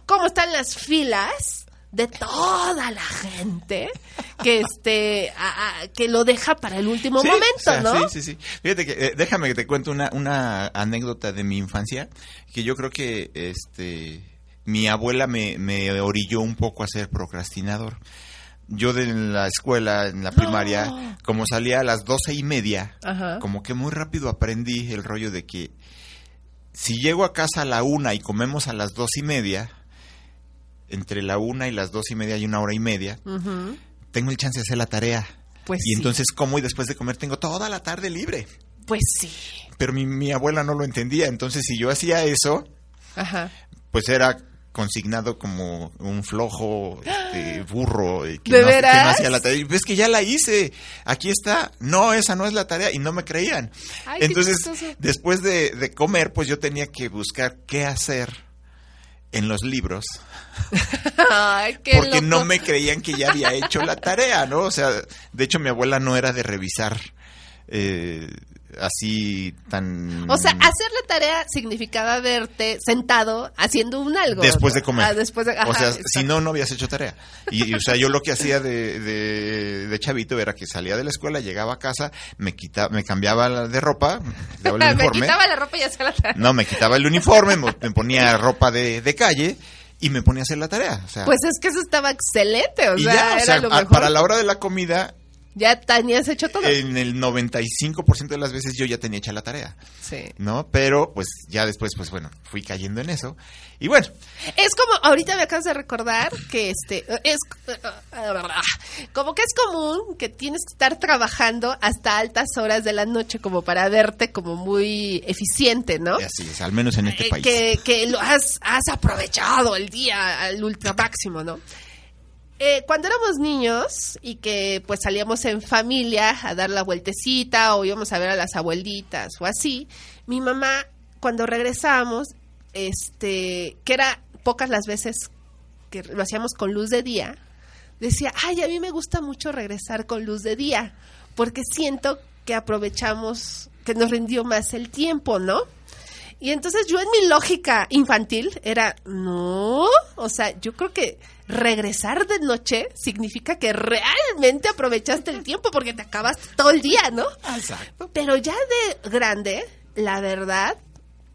¿cómo están las filas? de toda la gente que este a- a- que lo deja para el último Sí, momento, o sea, ¿no? Sí, sí, sí. Fíjate que, eh, déjame que te cuente una, una anécdota de mi infancia, que yo creo que este mi abuela me, me orilló un poco a ser procrastinador. Yo de la escuela, en la primaria, como salía a las doce y media, Ajá. como que muy rápido aprendí el rollo de que si llego a casa a la una y comemos a las dos y media, entre la una y las dos y media hay una hora y media, tengo el chance de hacer la tarea. Pues y sí. entonces como y después de comer tengo toda la tarde libre. Pues sí. Pero mi, mi abuela no lo entendía, entonces si yo hacía eso, Ajá. pues era consignado como un flojo este, [GASPS] burro eh, que, ¿De no, que no hacía la tarea. Y ves que ya la hice, aquí está, no, esa no es la tarea y no me creían. Ay, Entonces, después de, de comer, pues yo tenía que buscar qué hacer en los libros, [LAUGHS] Ay, qué porque loco. no me creían que ya había hecho la tarea, ¿no? O sea, de hecho mi abuela no era de revisar eh, así tan... O sea, hacer la tarea significaba verte sentado haciendo un algo. Después de comer. Ah, después de, o sea, exacto. si no, no habías hecho tarea. Y, y, o sea, yo lo que hacía de, de, de chavito era que salía de la escuela, llegaba a casa, me quitaba, me cambiaba de ropa, me quitaba el [LAUGHS] me uniforme. quitaba la ropa y hacía la tarea. No, me quitaba el uniforme, me, ponía ropa de, de calle y me ponía a hacer la tarea. O sea, Pues es que eso estaba excelente, o sea, ya, o era sea, lo mejor. para la hora de la comida, Ya tenías hecho todo. en el 95% de las veces yo ya tenía hecha la tarea, sí. ¿no? Pero, pues, ya después, pues, bueno, fui cayendo en eso. Y bueno, Es como, ahorita me acabas de recordar que este, es como que es común que tienes que estar trabajando hasta altas horas de la noche como para verte como muy eficiente, ¿no? así es, al menos en este Eh, país. que, que lo has, has aprovechado el día al ultra máximo, ¿no? Eh, cuando éramos niños y que pues salíamos en familia a dar la vueltecita o íbamos a ver a las abuelitas o así, mi mamá cuando regresábamos, este, que era pocas las veces que lo hacíamos con luz de día, decía, ay, a mí me gusta mucho regresar con luz de día, porque siento que aprovechamos, que nos rindió más el tiempo, ¿no? Y entonces yo en mi lógica infantil era, no, o sea, yo creo que regresar de noche significa que realmente aprovechaste el tiempo porque te acabaste todo el día, ¿no? Exacto. Pero ya de grande, la verdad,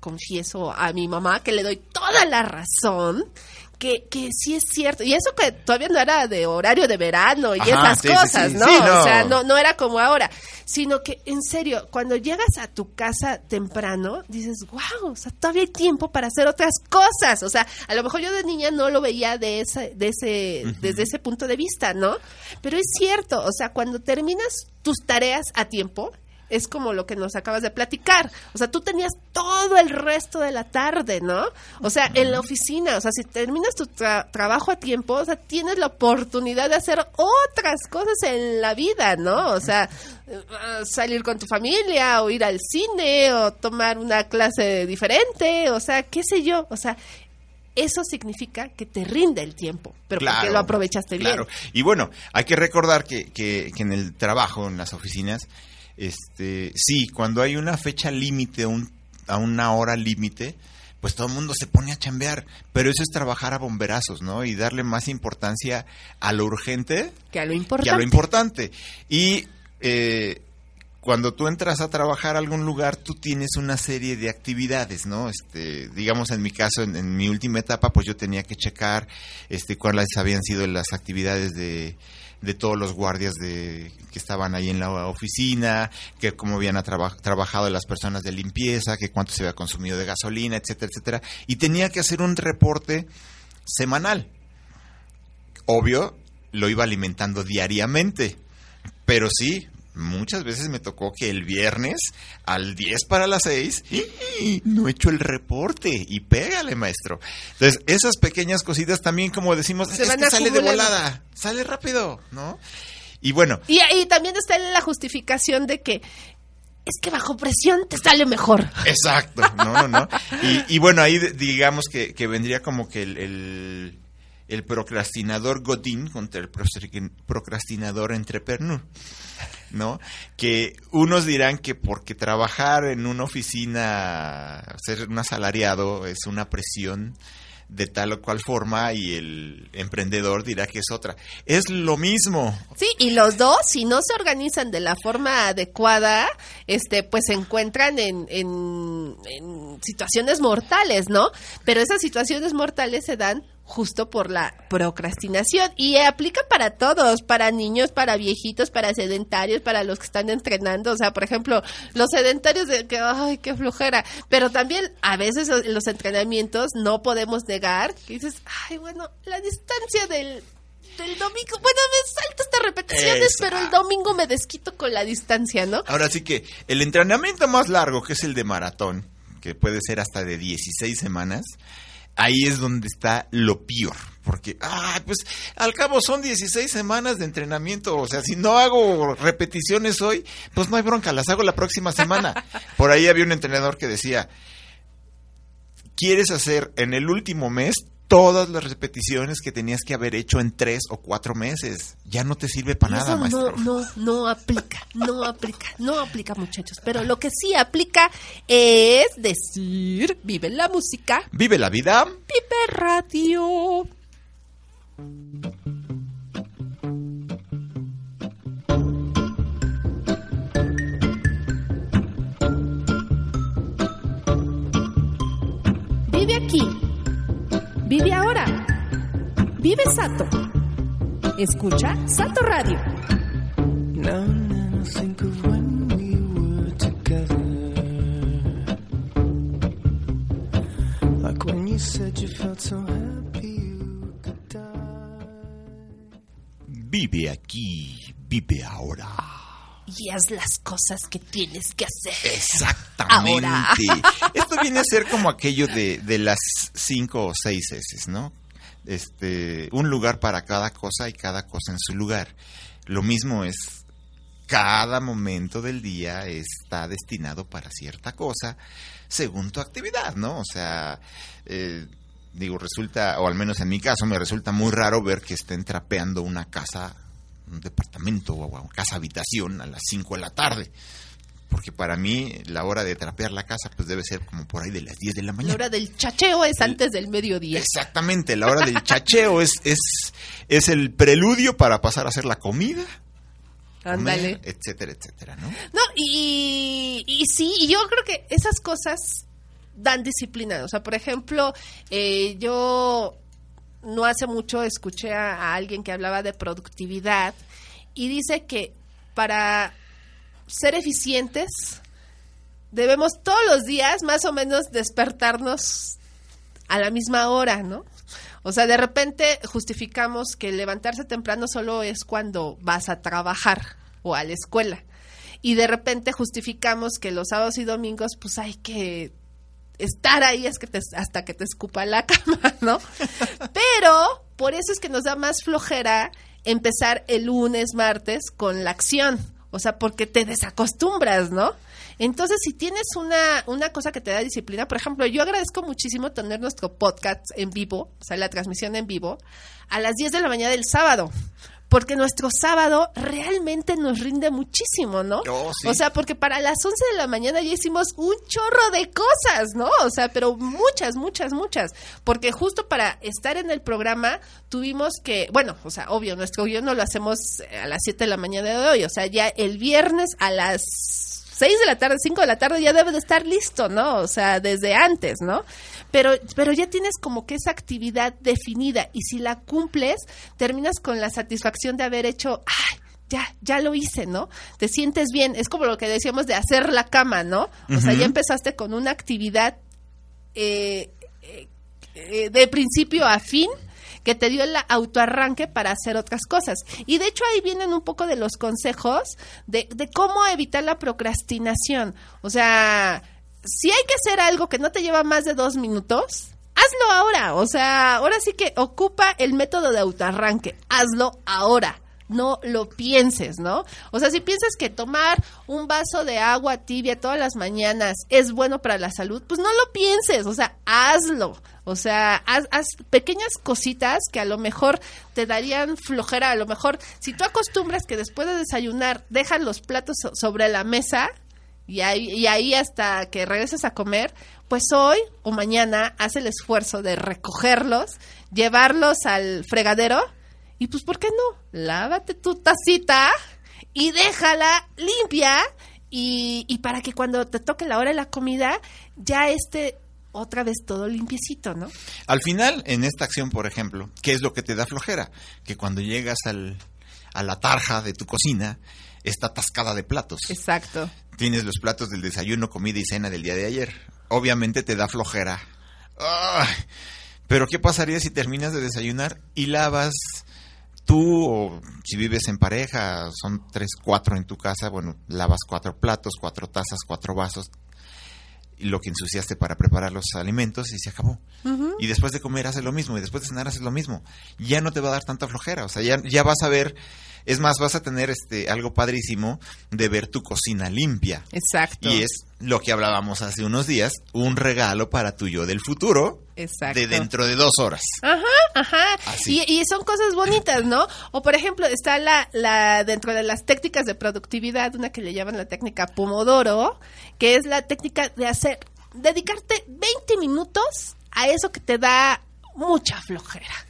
confieso a mi mamá que le doy toda la razón. Que, que sí es cierto. Y eso que todavía no era de horario de verano y Ajá, esas sí, cosas, sí. ¿no? Sí, no. O sea, no, no era como ahora. Sino que, en serio, cuando llegas a tu casa temprano, dices, wow, o sea, todavía hay tiempo para hacer otras cosas. O sea, a lo mejor yo de niña no lo veía de ese, de ese, desde ese punto de vista, ¿no? Pero es cierto, o sea, cuando terminas tus tareas a tiempo, es como lo que nos acabas de platicar. O sea, tú tenías todo el resto de la tarde, ¿no? O sea, en la oficina, o sea, si terminas tu tra- trabajo a tiempo, o sea, tienes la oportunidad de hacer otras cosas en la vida, ¿no? O sea, eh, salir con tu familia o ir al cine o tomar una clase diferente, o sea, qué sé yo, o sea, eso significa que te rinde el tiempo, pero porque lo aprovechaste bien. Claro. Y bueno, hay que recordar que, que, que en el trabajo, en las oficinas, este, sí, cuando hay una fecha límite, un, a una hora límite, pues todo el mundo se pone a chambear. Pero eso es trabajar a bomberazos, ¿no? Y darle más importancia a lo urgente Que a lo que importante. a lo importante. Y eh, cuando tú entras a trabajar a algún lugar, tú tienes una serie de actividades, ¿no? Este, digamos en mi caso, en, en mi última etapa, pues yo tenía que checar este, cuáles habían sido las actividades de, de todos los guardias de, que estaban ahí en la oficina, que cómo habían traba- trabajado las personas de limpieza, que cuánto se había consumido de gasolina, etcétera, etcétera. Y tenía que hacer un reporte semanal. Obvio, lo iba alimentando diariamente. Pero sí, muchas veces me tocó que el viernes al 10 para las 6 ¡ih! no he hecho el reporte y pégale, maestro. Entonces, esas pequeñas cositas también, como decimos, Se es van que sale de volada, sale rápido, ¿no? Y bueno, Y ahí también está la justificación de que es que bajo presión te sale mejor. Exacto, no, no, no. Y, y bueno, ahí digamos que, que vendría como que el, el, el procrastinador Godín contra el procrastinador entrepreneur, ¿no? Que unos dirán que porque trabajar en una oficina, ser un asalariado es una presión de tal o cual forma y el emprendedor dirá que es otra. Es lo mismo, Sí, y los dos, si no se organizan de la forma adecuada, este, pues se encuentran en, en, en situaciones mortales, ¿no? Pero esas situaciones mortales se dan justo por la procrastinación. Y aplica para todos, para niños, para viejitos, para sedentarios, para los que están entrenando, o sea, por ejemplo, los sedentarios de que ay, qué flojera, pero también a veces los entrenamientos no podemos negar que dices, ay, bueno, la distancia del del domingo, bueno, me salto estas repeticiones, pero el domingo me desquito con la distancia, ¿no? Ahora sí que el entrenamiento más largo, que es el de maratón, que puede ser hasta de 16 semanas, ahí es donde está lo peor. Porque, ah, pues al cabo son 16 semanas de entrenamiento. O sea, si no hago repeticiones hoy, pues no hay bronca, las hago la próxima semana. [LAUGHS] Por ahí había un entrenador que decía, quieres hacer en el último mes todas las repeticiones que tenías que haber hecho en tres o cuatro meses. Ya no te sirve para nada, Eso maestro. no, no, no aplica, no aplica, no aplica, muchachos. Pero lo que sí aplica es decir, vive la música, Vive la vida. vive radio. Vive aquí. Vive ahora. Vive Sato. Escucha Sato Radio. Then I think of when we were together. Like when you said you felt so happy you could die. Vive aquí, vive ahora. Y haz las cosas que tienes que hacer. Exactamente. Ahora. Esto viene a ser como aquello de, de las cinco o seis S, ¿no? Este, un lugar para cada cosa y cada cosa en su lugar. Lo mismo es, cada momento del día está destinado para cierta cosa según tu actividad, ¿no? O sea, eh, digo, resulta, o al menos en mi caso, me resulta muy raro ver que estén trapeando una casa, un departamento o una casa habitación a las 5 de la tarde. Porque para mí la hora de trapear la casa pues debe ser como por ahí de las 10 de la mañana. La hora del chacheo es antes del mediodía. Exactamente, la hora del chacheo es, es, es el preludio para pasar a hacer la comida, Ándale. etcétera, etcétera, ¿no? No, y, y sí, y yo creo que esas cosas dan disciplina. O sea, por ejemplo, eh, yo no hace mucho escuché a, alguien que hablaba de productividad y dice que para ser eficientes debemos todos los días más o menos despertarnos a la misma hora, ¿no? O sea, de repente justificamos que levantarse temprano solo es cuando vas a trabajar o a la escuela. Y de repente justificamos que los sábados y domingos pues hay que estar ahí es que te- hasta que te escupa la [LAUGHS] cama, ¿no? Pero por eso es que nos da más flojera empezar el lunes, martes con la acción. O sea, porque te desacostumbras, ¿no? Entonces, si tienes una, una cosa que te da disciplina, por ejemplo, yo agradezco muchísimo tener nuestro podcast en vivo, o sea, la transmisión en vivo, a las 10 de la mañana del sábado. Porque nuestro sábado realmente nos rinde muchísimo, ¿no? Oh, sí. O sea, porque para las 11 de la mañana ya hicimos un chorro de cosas, ¿no? O sea, pero muchas, muchas, muchas. Porque justo para estar en el programa tuvimos que, bueno, o sea, obvio, nuestro guion no lo hacemos eh, a las 7 de la mañana de hoy, o sea, ya el viernes a las 6 de la tarde, 5 de la tarde ya debe de estar listo, ¿no? O sea, desde antes, ¿no? Pero, pero ya tienes como que esa actividad definida y si la cumples, terminas con la satisfacción de haber hecho, ¡ay! Ya, ya lo hice, ¿no? Te sientes bien. Es como lo que decíamos de hacer la cama, ¿no? O sea, ya empezaste con una actividad eh, eh, eh, de principio a fin que te dio el autoarranque para hacer otras cosas. Y de hecho ahí vienen un poco de los consejos de, de cómo evitar la procrastinación. O sea, si hay que hacer algo que no te lleva más de dos minutos, hazlo ahora. O sea, ahora sí que ocupa el método de autoarranque. Hazlo ahora. No lo pienses, ¿no? O sea, si piensas que tomar un vaso de agua tibia todas las mañanas es bueno para la salud, pues no lo pienses, o sea, hazlo. O sea, haz, haz pequeñas cositas que a lo mejor te darían flojera. A lo mejor, si tú acostumbras que después de desayunar dejan los platos so- sobre la mesa, y ahí, y ahí hasta que regreses a comer, pues hoy o mañana haz el esfuerzo de recogerlos, llevarlos al fregadero y pues ¿por qué no? Lávate tu tacita y déjala limpia y, y para que cuando te toque la hora de la comida ya esté otra vez todo limpiecito, ¿no? Al final, en esta acción, por ejemplo, ¿qué es lo que te da flojera? Que cuando llegas al, a la tarja de tu cocina, está atascada de platos. Exacto. Tienes los platos del desayuno, comida y cena del día de ayer. Obviamente te da flojera. ¡Ay! Pero ¿qué pasaría si terminas de desayunar y lavas tú o si vives en pareja, son tres, cuatro en tu casa, bueno, lavas cuatro platos, cuatro tazas, cuatro vasos, y lo que ensuciaste para preparar los alimentos y se acabó. Y después de comer haces lo mismo y después de cenar haces lo mismo. Ya no te va a dar tanta flojera, o sea, ya, ya vas a ver, es más, vas a tener este algo padrísimo de ver tu cocina limpia. Exacto. Y es lo que hablábamos hace unos días, un regalo para tu yo del futuro Exacto. de dentro de dos horas. Ajá, ajá. Así. Y, y son cosas bonitas, ¿no? O por ejemplo, está la, la, dentro de las técnicas de productividad, una que le llaman la técnica Pomodoro, que es la técnica de hacer, dedicarte 20 minutos a eso que te da mucha flojera.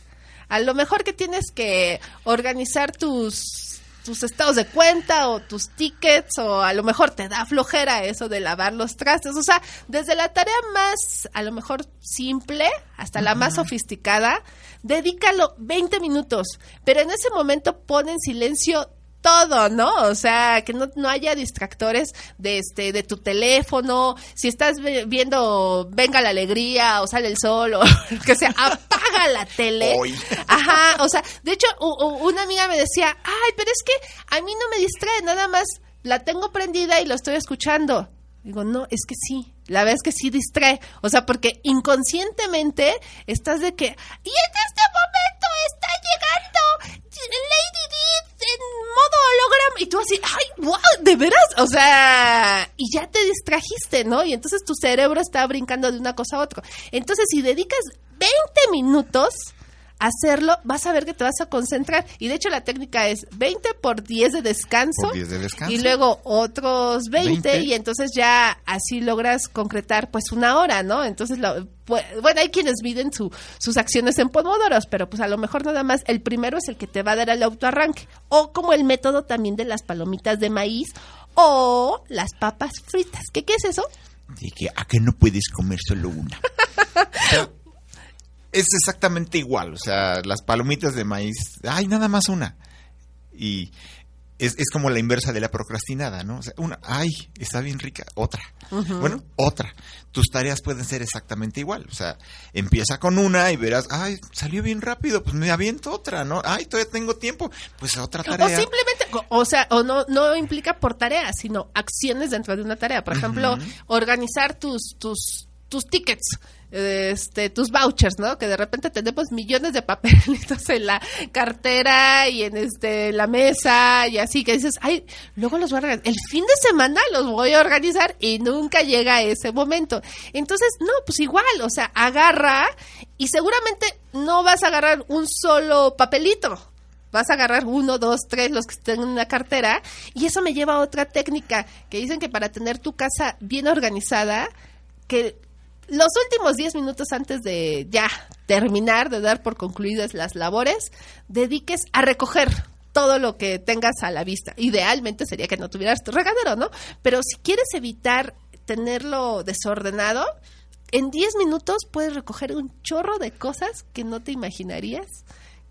A lo mejor que tienes que organizar tus tus estados de cuenta o tus tickets o a lo mejor te da flojera eso de lavar los trastes, o sea, desde la tarea más a lo mejor simple hasta la más sofisticada, dedícalo 20 minutos, pero en ese momento pon en silencio todo, ¿no? O sea, que no, no haya distractores de este de tu teléfono, si estás viendo Venga la alegría o sale el sol o [LAUGHS] lo que sea, apaga la tele. Hoy. Ajá, o sea, de hecho, una amiga me decía, ay, pero es que a mí no me distrae, nada más la tengo prendida y lo estoy escuchando. Digo, no, es que sí, la verdad es que sí distrae. O sea, porque inconscientemente estás de que, y en este Y tú así, ay, wow, de veras. O sea, y ya te distrajiste, ¿no? Y entonces tu cerebro está brincando de una cosa a otra. Entonces, si dedicas 20 minutos hacerlo, vas a ver que te vas a concentrar. Y de hecho, la técnica es 20 por 10 de descanso. Por 10 de descanso. Y luego otros 20, 20. y entonces ya así logras concretar pues una hora, ¿no? Entonces, lo- pu- bueno, hay quienes miden su, sus acciones en pomodoros, pero pues a lo mejor nada más el primero es el que te va a dar el autoarranque. O como el método también de las palomitas de maíz o las papas fritas. ¿Qué, qué es eso? De que a que no puedes comer solo una. [LAUGHS] es exactamente igual, o sea, las palomitas de maíz, ay, nada más una. Y es, es como la inversa de la procrastinada, ¿no? O sea, una, ay, está bien rica, otra. Bueno, otra. Tus tareas pueden ser exactamente igual, o sea, empieza con una y verás, ay, salió bien rápido, pues me aviento otra, ¿no? Ay, todavía tengo tiempo, pues otra O tarea. simplemente, o o sea, o no, no implica por tareas, sino acciones dentro de una tarea. Por ejemplo, organizar tus, tus, tus tickets, este, tus vouchers, ¿no? Que de repente tenemos millones de papelitos en la cartera y en este, la mesa y así, que dices, ay, luego los voy a organizar. El fin de semana los voy a organizar y nunca llega ese momento. Entonces, no, pues igual, o sea, agarra y seguramente no vas a agarrar un solo papelito Vas a agarrar uno, dos, tres, los que estén en una cartera. Y eso me lleva a otra técnica que dicen que para tener tu casa bien organizada, que los últimos 10 minutos antes de ya terminar de dar por concluidas las labores, dediques a recoger todo lo que tengas a la vista. Idealmente sería que no tuvieras tu regadero, ¿no? Pero si quieres evitar tenerlo desordenado, en 10 minutos puedes recoger un chorro de cosas que no te imaginarías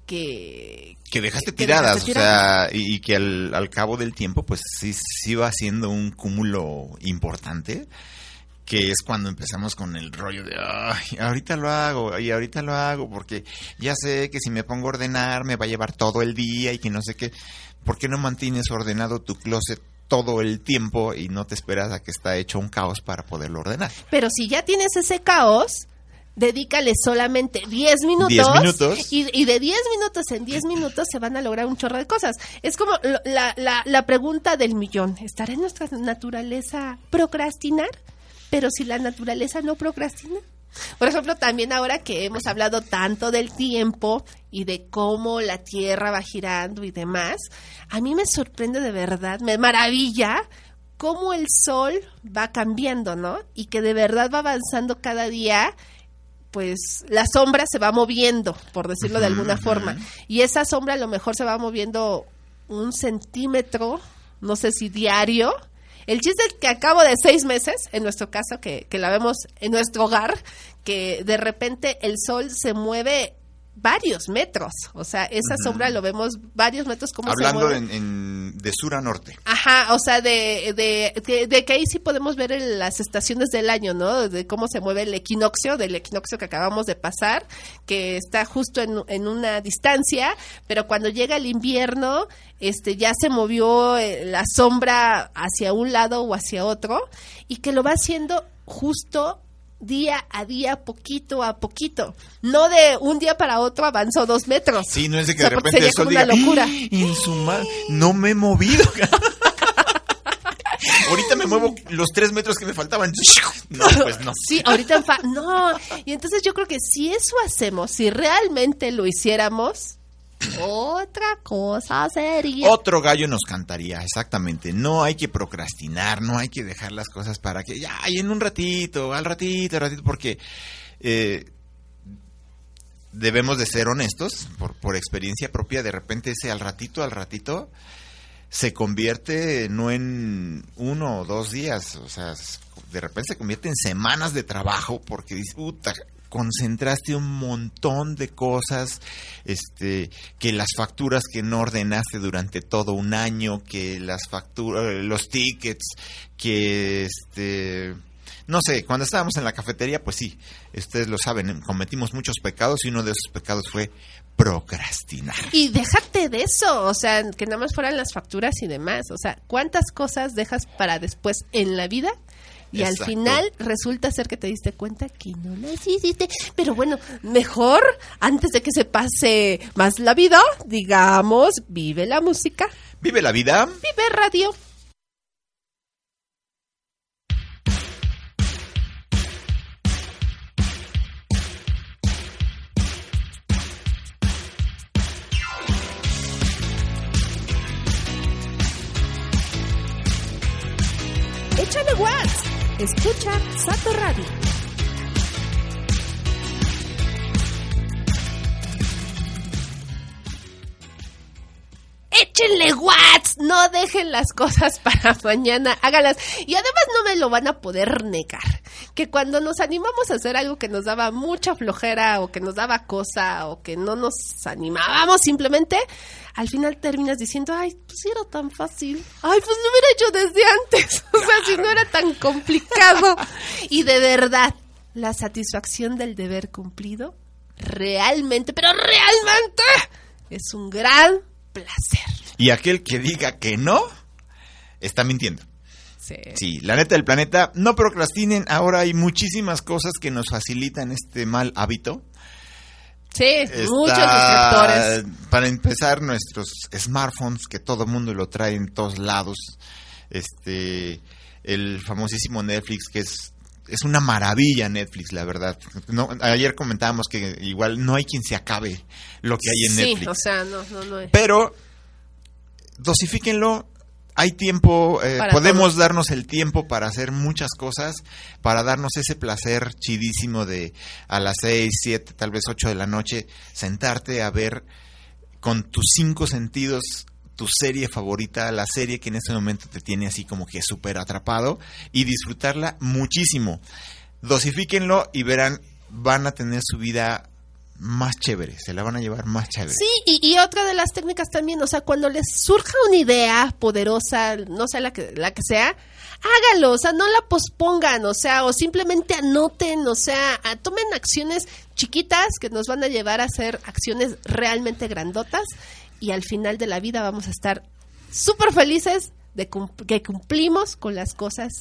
que... que dejaste que tiradas, dejaste o sea, y, y que al, al cabo del tiempo, pues sí, sí va siendo un cúmulo importante, que es cuando empezamos con el rollo de, ay, ahorita lo hago, y ahorita lo hago, porque ya sé que si me pongo a ordenar me va a llevar todo el día y que no sé qué. ¿Por qué no mantienes ordenado tu closet todo el tiempo y no te esperas a que está hecho un caos para poderlo ordenar? Pero si ya tienes ese caos, dedícale solamente 10 minutos. 10 minutos. Y, y de 10 minutos en 10 minutos se van a lograr un chorro de cosas. Es como la, la, la pregunta del millón. ¿Estará en nuestra naturaleza procrastinar? Pero si la naturaleza no procrastina. Por ejemplo, también ahora que hemos hablado tanto del tiempo y de cómo la Tierra va girando y demás, a mí me sorprende de verdad, me maravilla cómo el Sol va cambiando, ¿no? Y que de verdad va avanzando cada día, pues la sombra se va moviendo, por decirlo de alguna forma. Y esa sombra a lo mejor se va moviendo un centímetro, no sé si diario. El chiste es que a cabo de seis meses, en nuestro caso, que, que la vemos en nuestro hogar, que de repente el sol se mueve varios metros. O sea, esa sombra lo vemos varios metros como Hablando en, en- de sur a norte. Ajá, o sea, de, de, de, de que ahí sí podemos ver en las estaciones del año, ¿no? De cómo se mueve el equinoccio, del equinoccio que acabamos de pasar, que está justo en, en una distancia, pero cuando llega el invierno, este, ya se movió eh, la sombra hacia un lado o hacia otro, y que lo va haciendo justo día a día, poquito a poquito. No de un día para otro avanzó dos metros. Sí, no es de que O sea, de repente sería como una diga, locura. "¡Ah! en su no me he movido. [LAUGHS] Ahorita me muevo los tres metros que me faltaban. No, pues no. Sí, ahorita no. Y entonces yo creo que si eso hacemos, si realmente lo hiciéramos, otra cosa sería. Otro gallo nos cantaría, exactamente. No hay que procrastinar, no hay que dejar las cosas para que ya, en un ratito, al ratito, al ratito, porque eh, debemos de ser honestos, por, por experiencia propia, de repente ese al ratito, al ratito, se convierte no en uno o dos días, o sea, de repente se convierte en semanas de trabajo porque dices, puta, concentraste un montón de cosas, este, que las facturas que no ordenaste durante todo un año, que las facturas, los tickets, que este, no sé, cuando estábamos en la cafetería, pues sí, ustedes lo saben, cometimos muchos pecados y uno de esos pecados fue procrastinar. Y déjate de eso, o sea, que nada más fueran las facturas y demás. O sea, ¿cuántas cosas dejas para después en la vida? Y Exacto. al final resulta ser que te diste cuenta que no las hiciste. Pero bueno, mejor, antes de que se pase más la vida, digamos, vive la música, Vive la vida. vive radio. Échale watts. Escucha Sato Radio. échenle watts, no dejen las cosas [LAUGHS] para mañana, hágalas. Y además no me lo van a poder negar, que cuando nos animamos a hacer algo que nos daba mucha flojera o que nos daba cosa o que no nos animábamos simplemente, al final terminas diciendo, ay, pues era tan fácil, ay, pues lo hubiera hecho desde antes, [LAUGHS] o sea, si no era tan complicado. [LAUGHS] Y de verdad, la satisfacción del deber cumplido, realmente, pero realmente, es un gran placer. Y aquel que diga que no, está mintiendo. Sí. Sí, la neta del planeta, no procrastinen. Ahora hay muchísimas cosas que nos facilitan este mal hábito. Sí, Está, muchos distractores. Para empezar, nuestros smartphones, que todo mundo lo trae en todos lados. Este, el famosísimo Netflix, que es es una maravilla Netflix, la verdad. No, ayer comentábamos que igual no hay quien se acabe lo que hay en sí, Netflix. o sea, no, no, no es. Pero dosifíquenlo. Hay tiempo, eh, podemos todo. darnos el tiempo para hacer muchas cosas, para darnos ese placer chidísimo de a las seis, siete, tal vez ocho de la noche, sentarte a ver con tus cinco sentidos tu serie favorita, la serie que en este momento te tiene así como que súper atrapado y disfrutarla muchísimo. Dosifíquenlo y verán, van a tener su vida más chévere, se la van a llevar más chévere. Sí, y, y otra de las técnicas también, o sea, cuando les surja una idea poderosa, no sé la que, la que sea, hágalo, o sea, no la pospongan, o sea, o simplemente anoten, o sea, a- tomen acciones chiquitas que nos van a llevar a hacer acciones realmente grandotas y al final de la vida vamos a estar súper felices de cum- que cumplimos con las cosas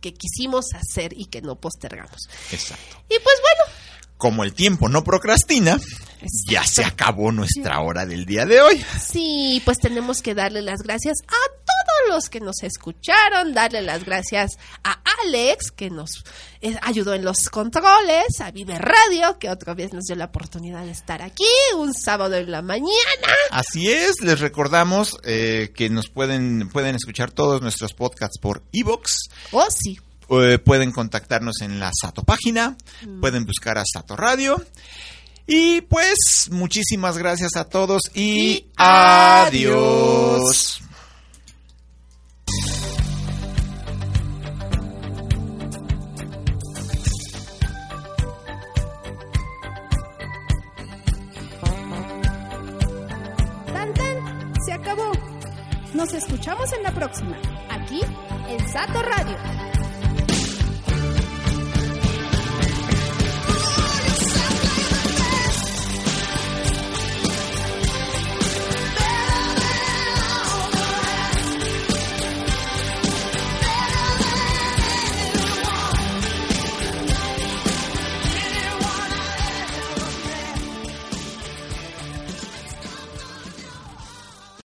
que quisimos hacer y que no postergamos. Exacto. Y pues bueno, Como el tiempo no procrastina, ya se acabó nuestra hora del día de hoy. Sí, pues tenemos que darle las gracias a todos los que nos escucharon, darle las gracias a Alex, que nos eh, ayudó en los controles, a Vive Radio, que otra vez nos dio la oportunidad de estar aquí un sábado en la mañana. Así es, les recordamos eh, que nos pueden, pueden escuchar todos nuestros podcasts por iVoox. Oh, sí. Eh, pueden contactarnos en la Sato página, pueden buscar a Sato Radio. Y pues muchísimas gracias a todos y, Y adiós. Tan tan, se acabó. Nos escuchamos en la próxima, aquí en Sato Radio.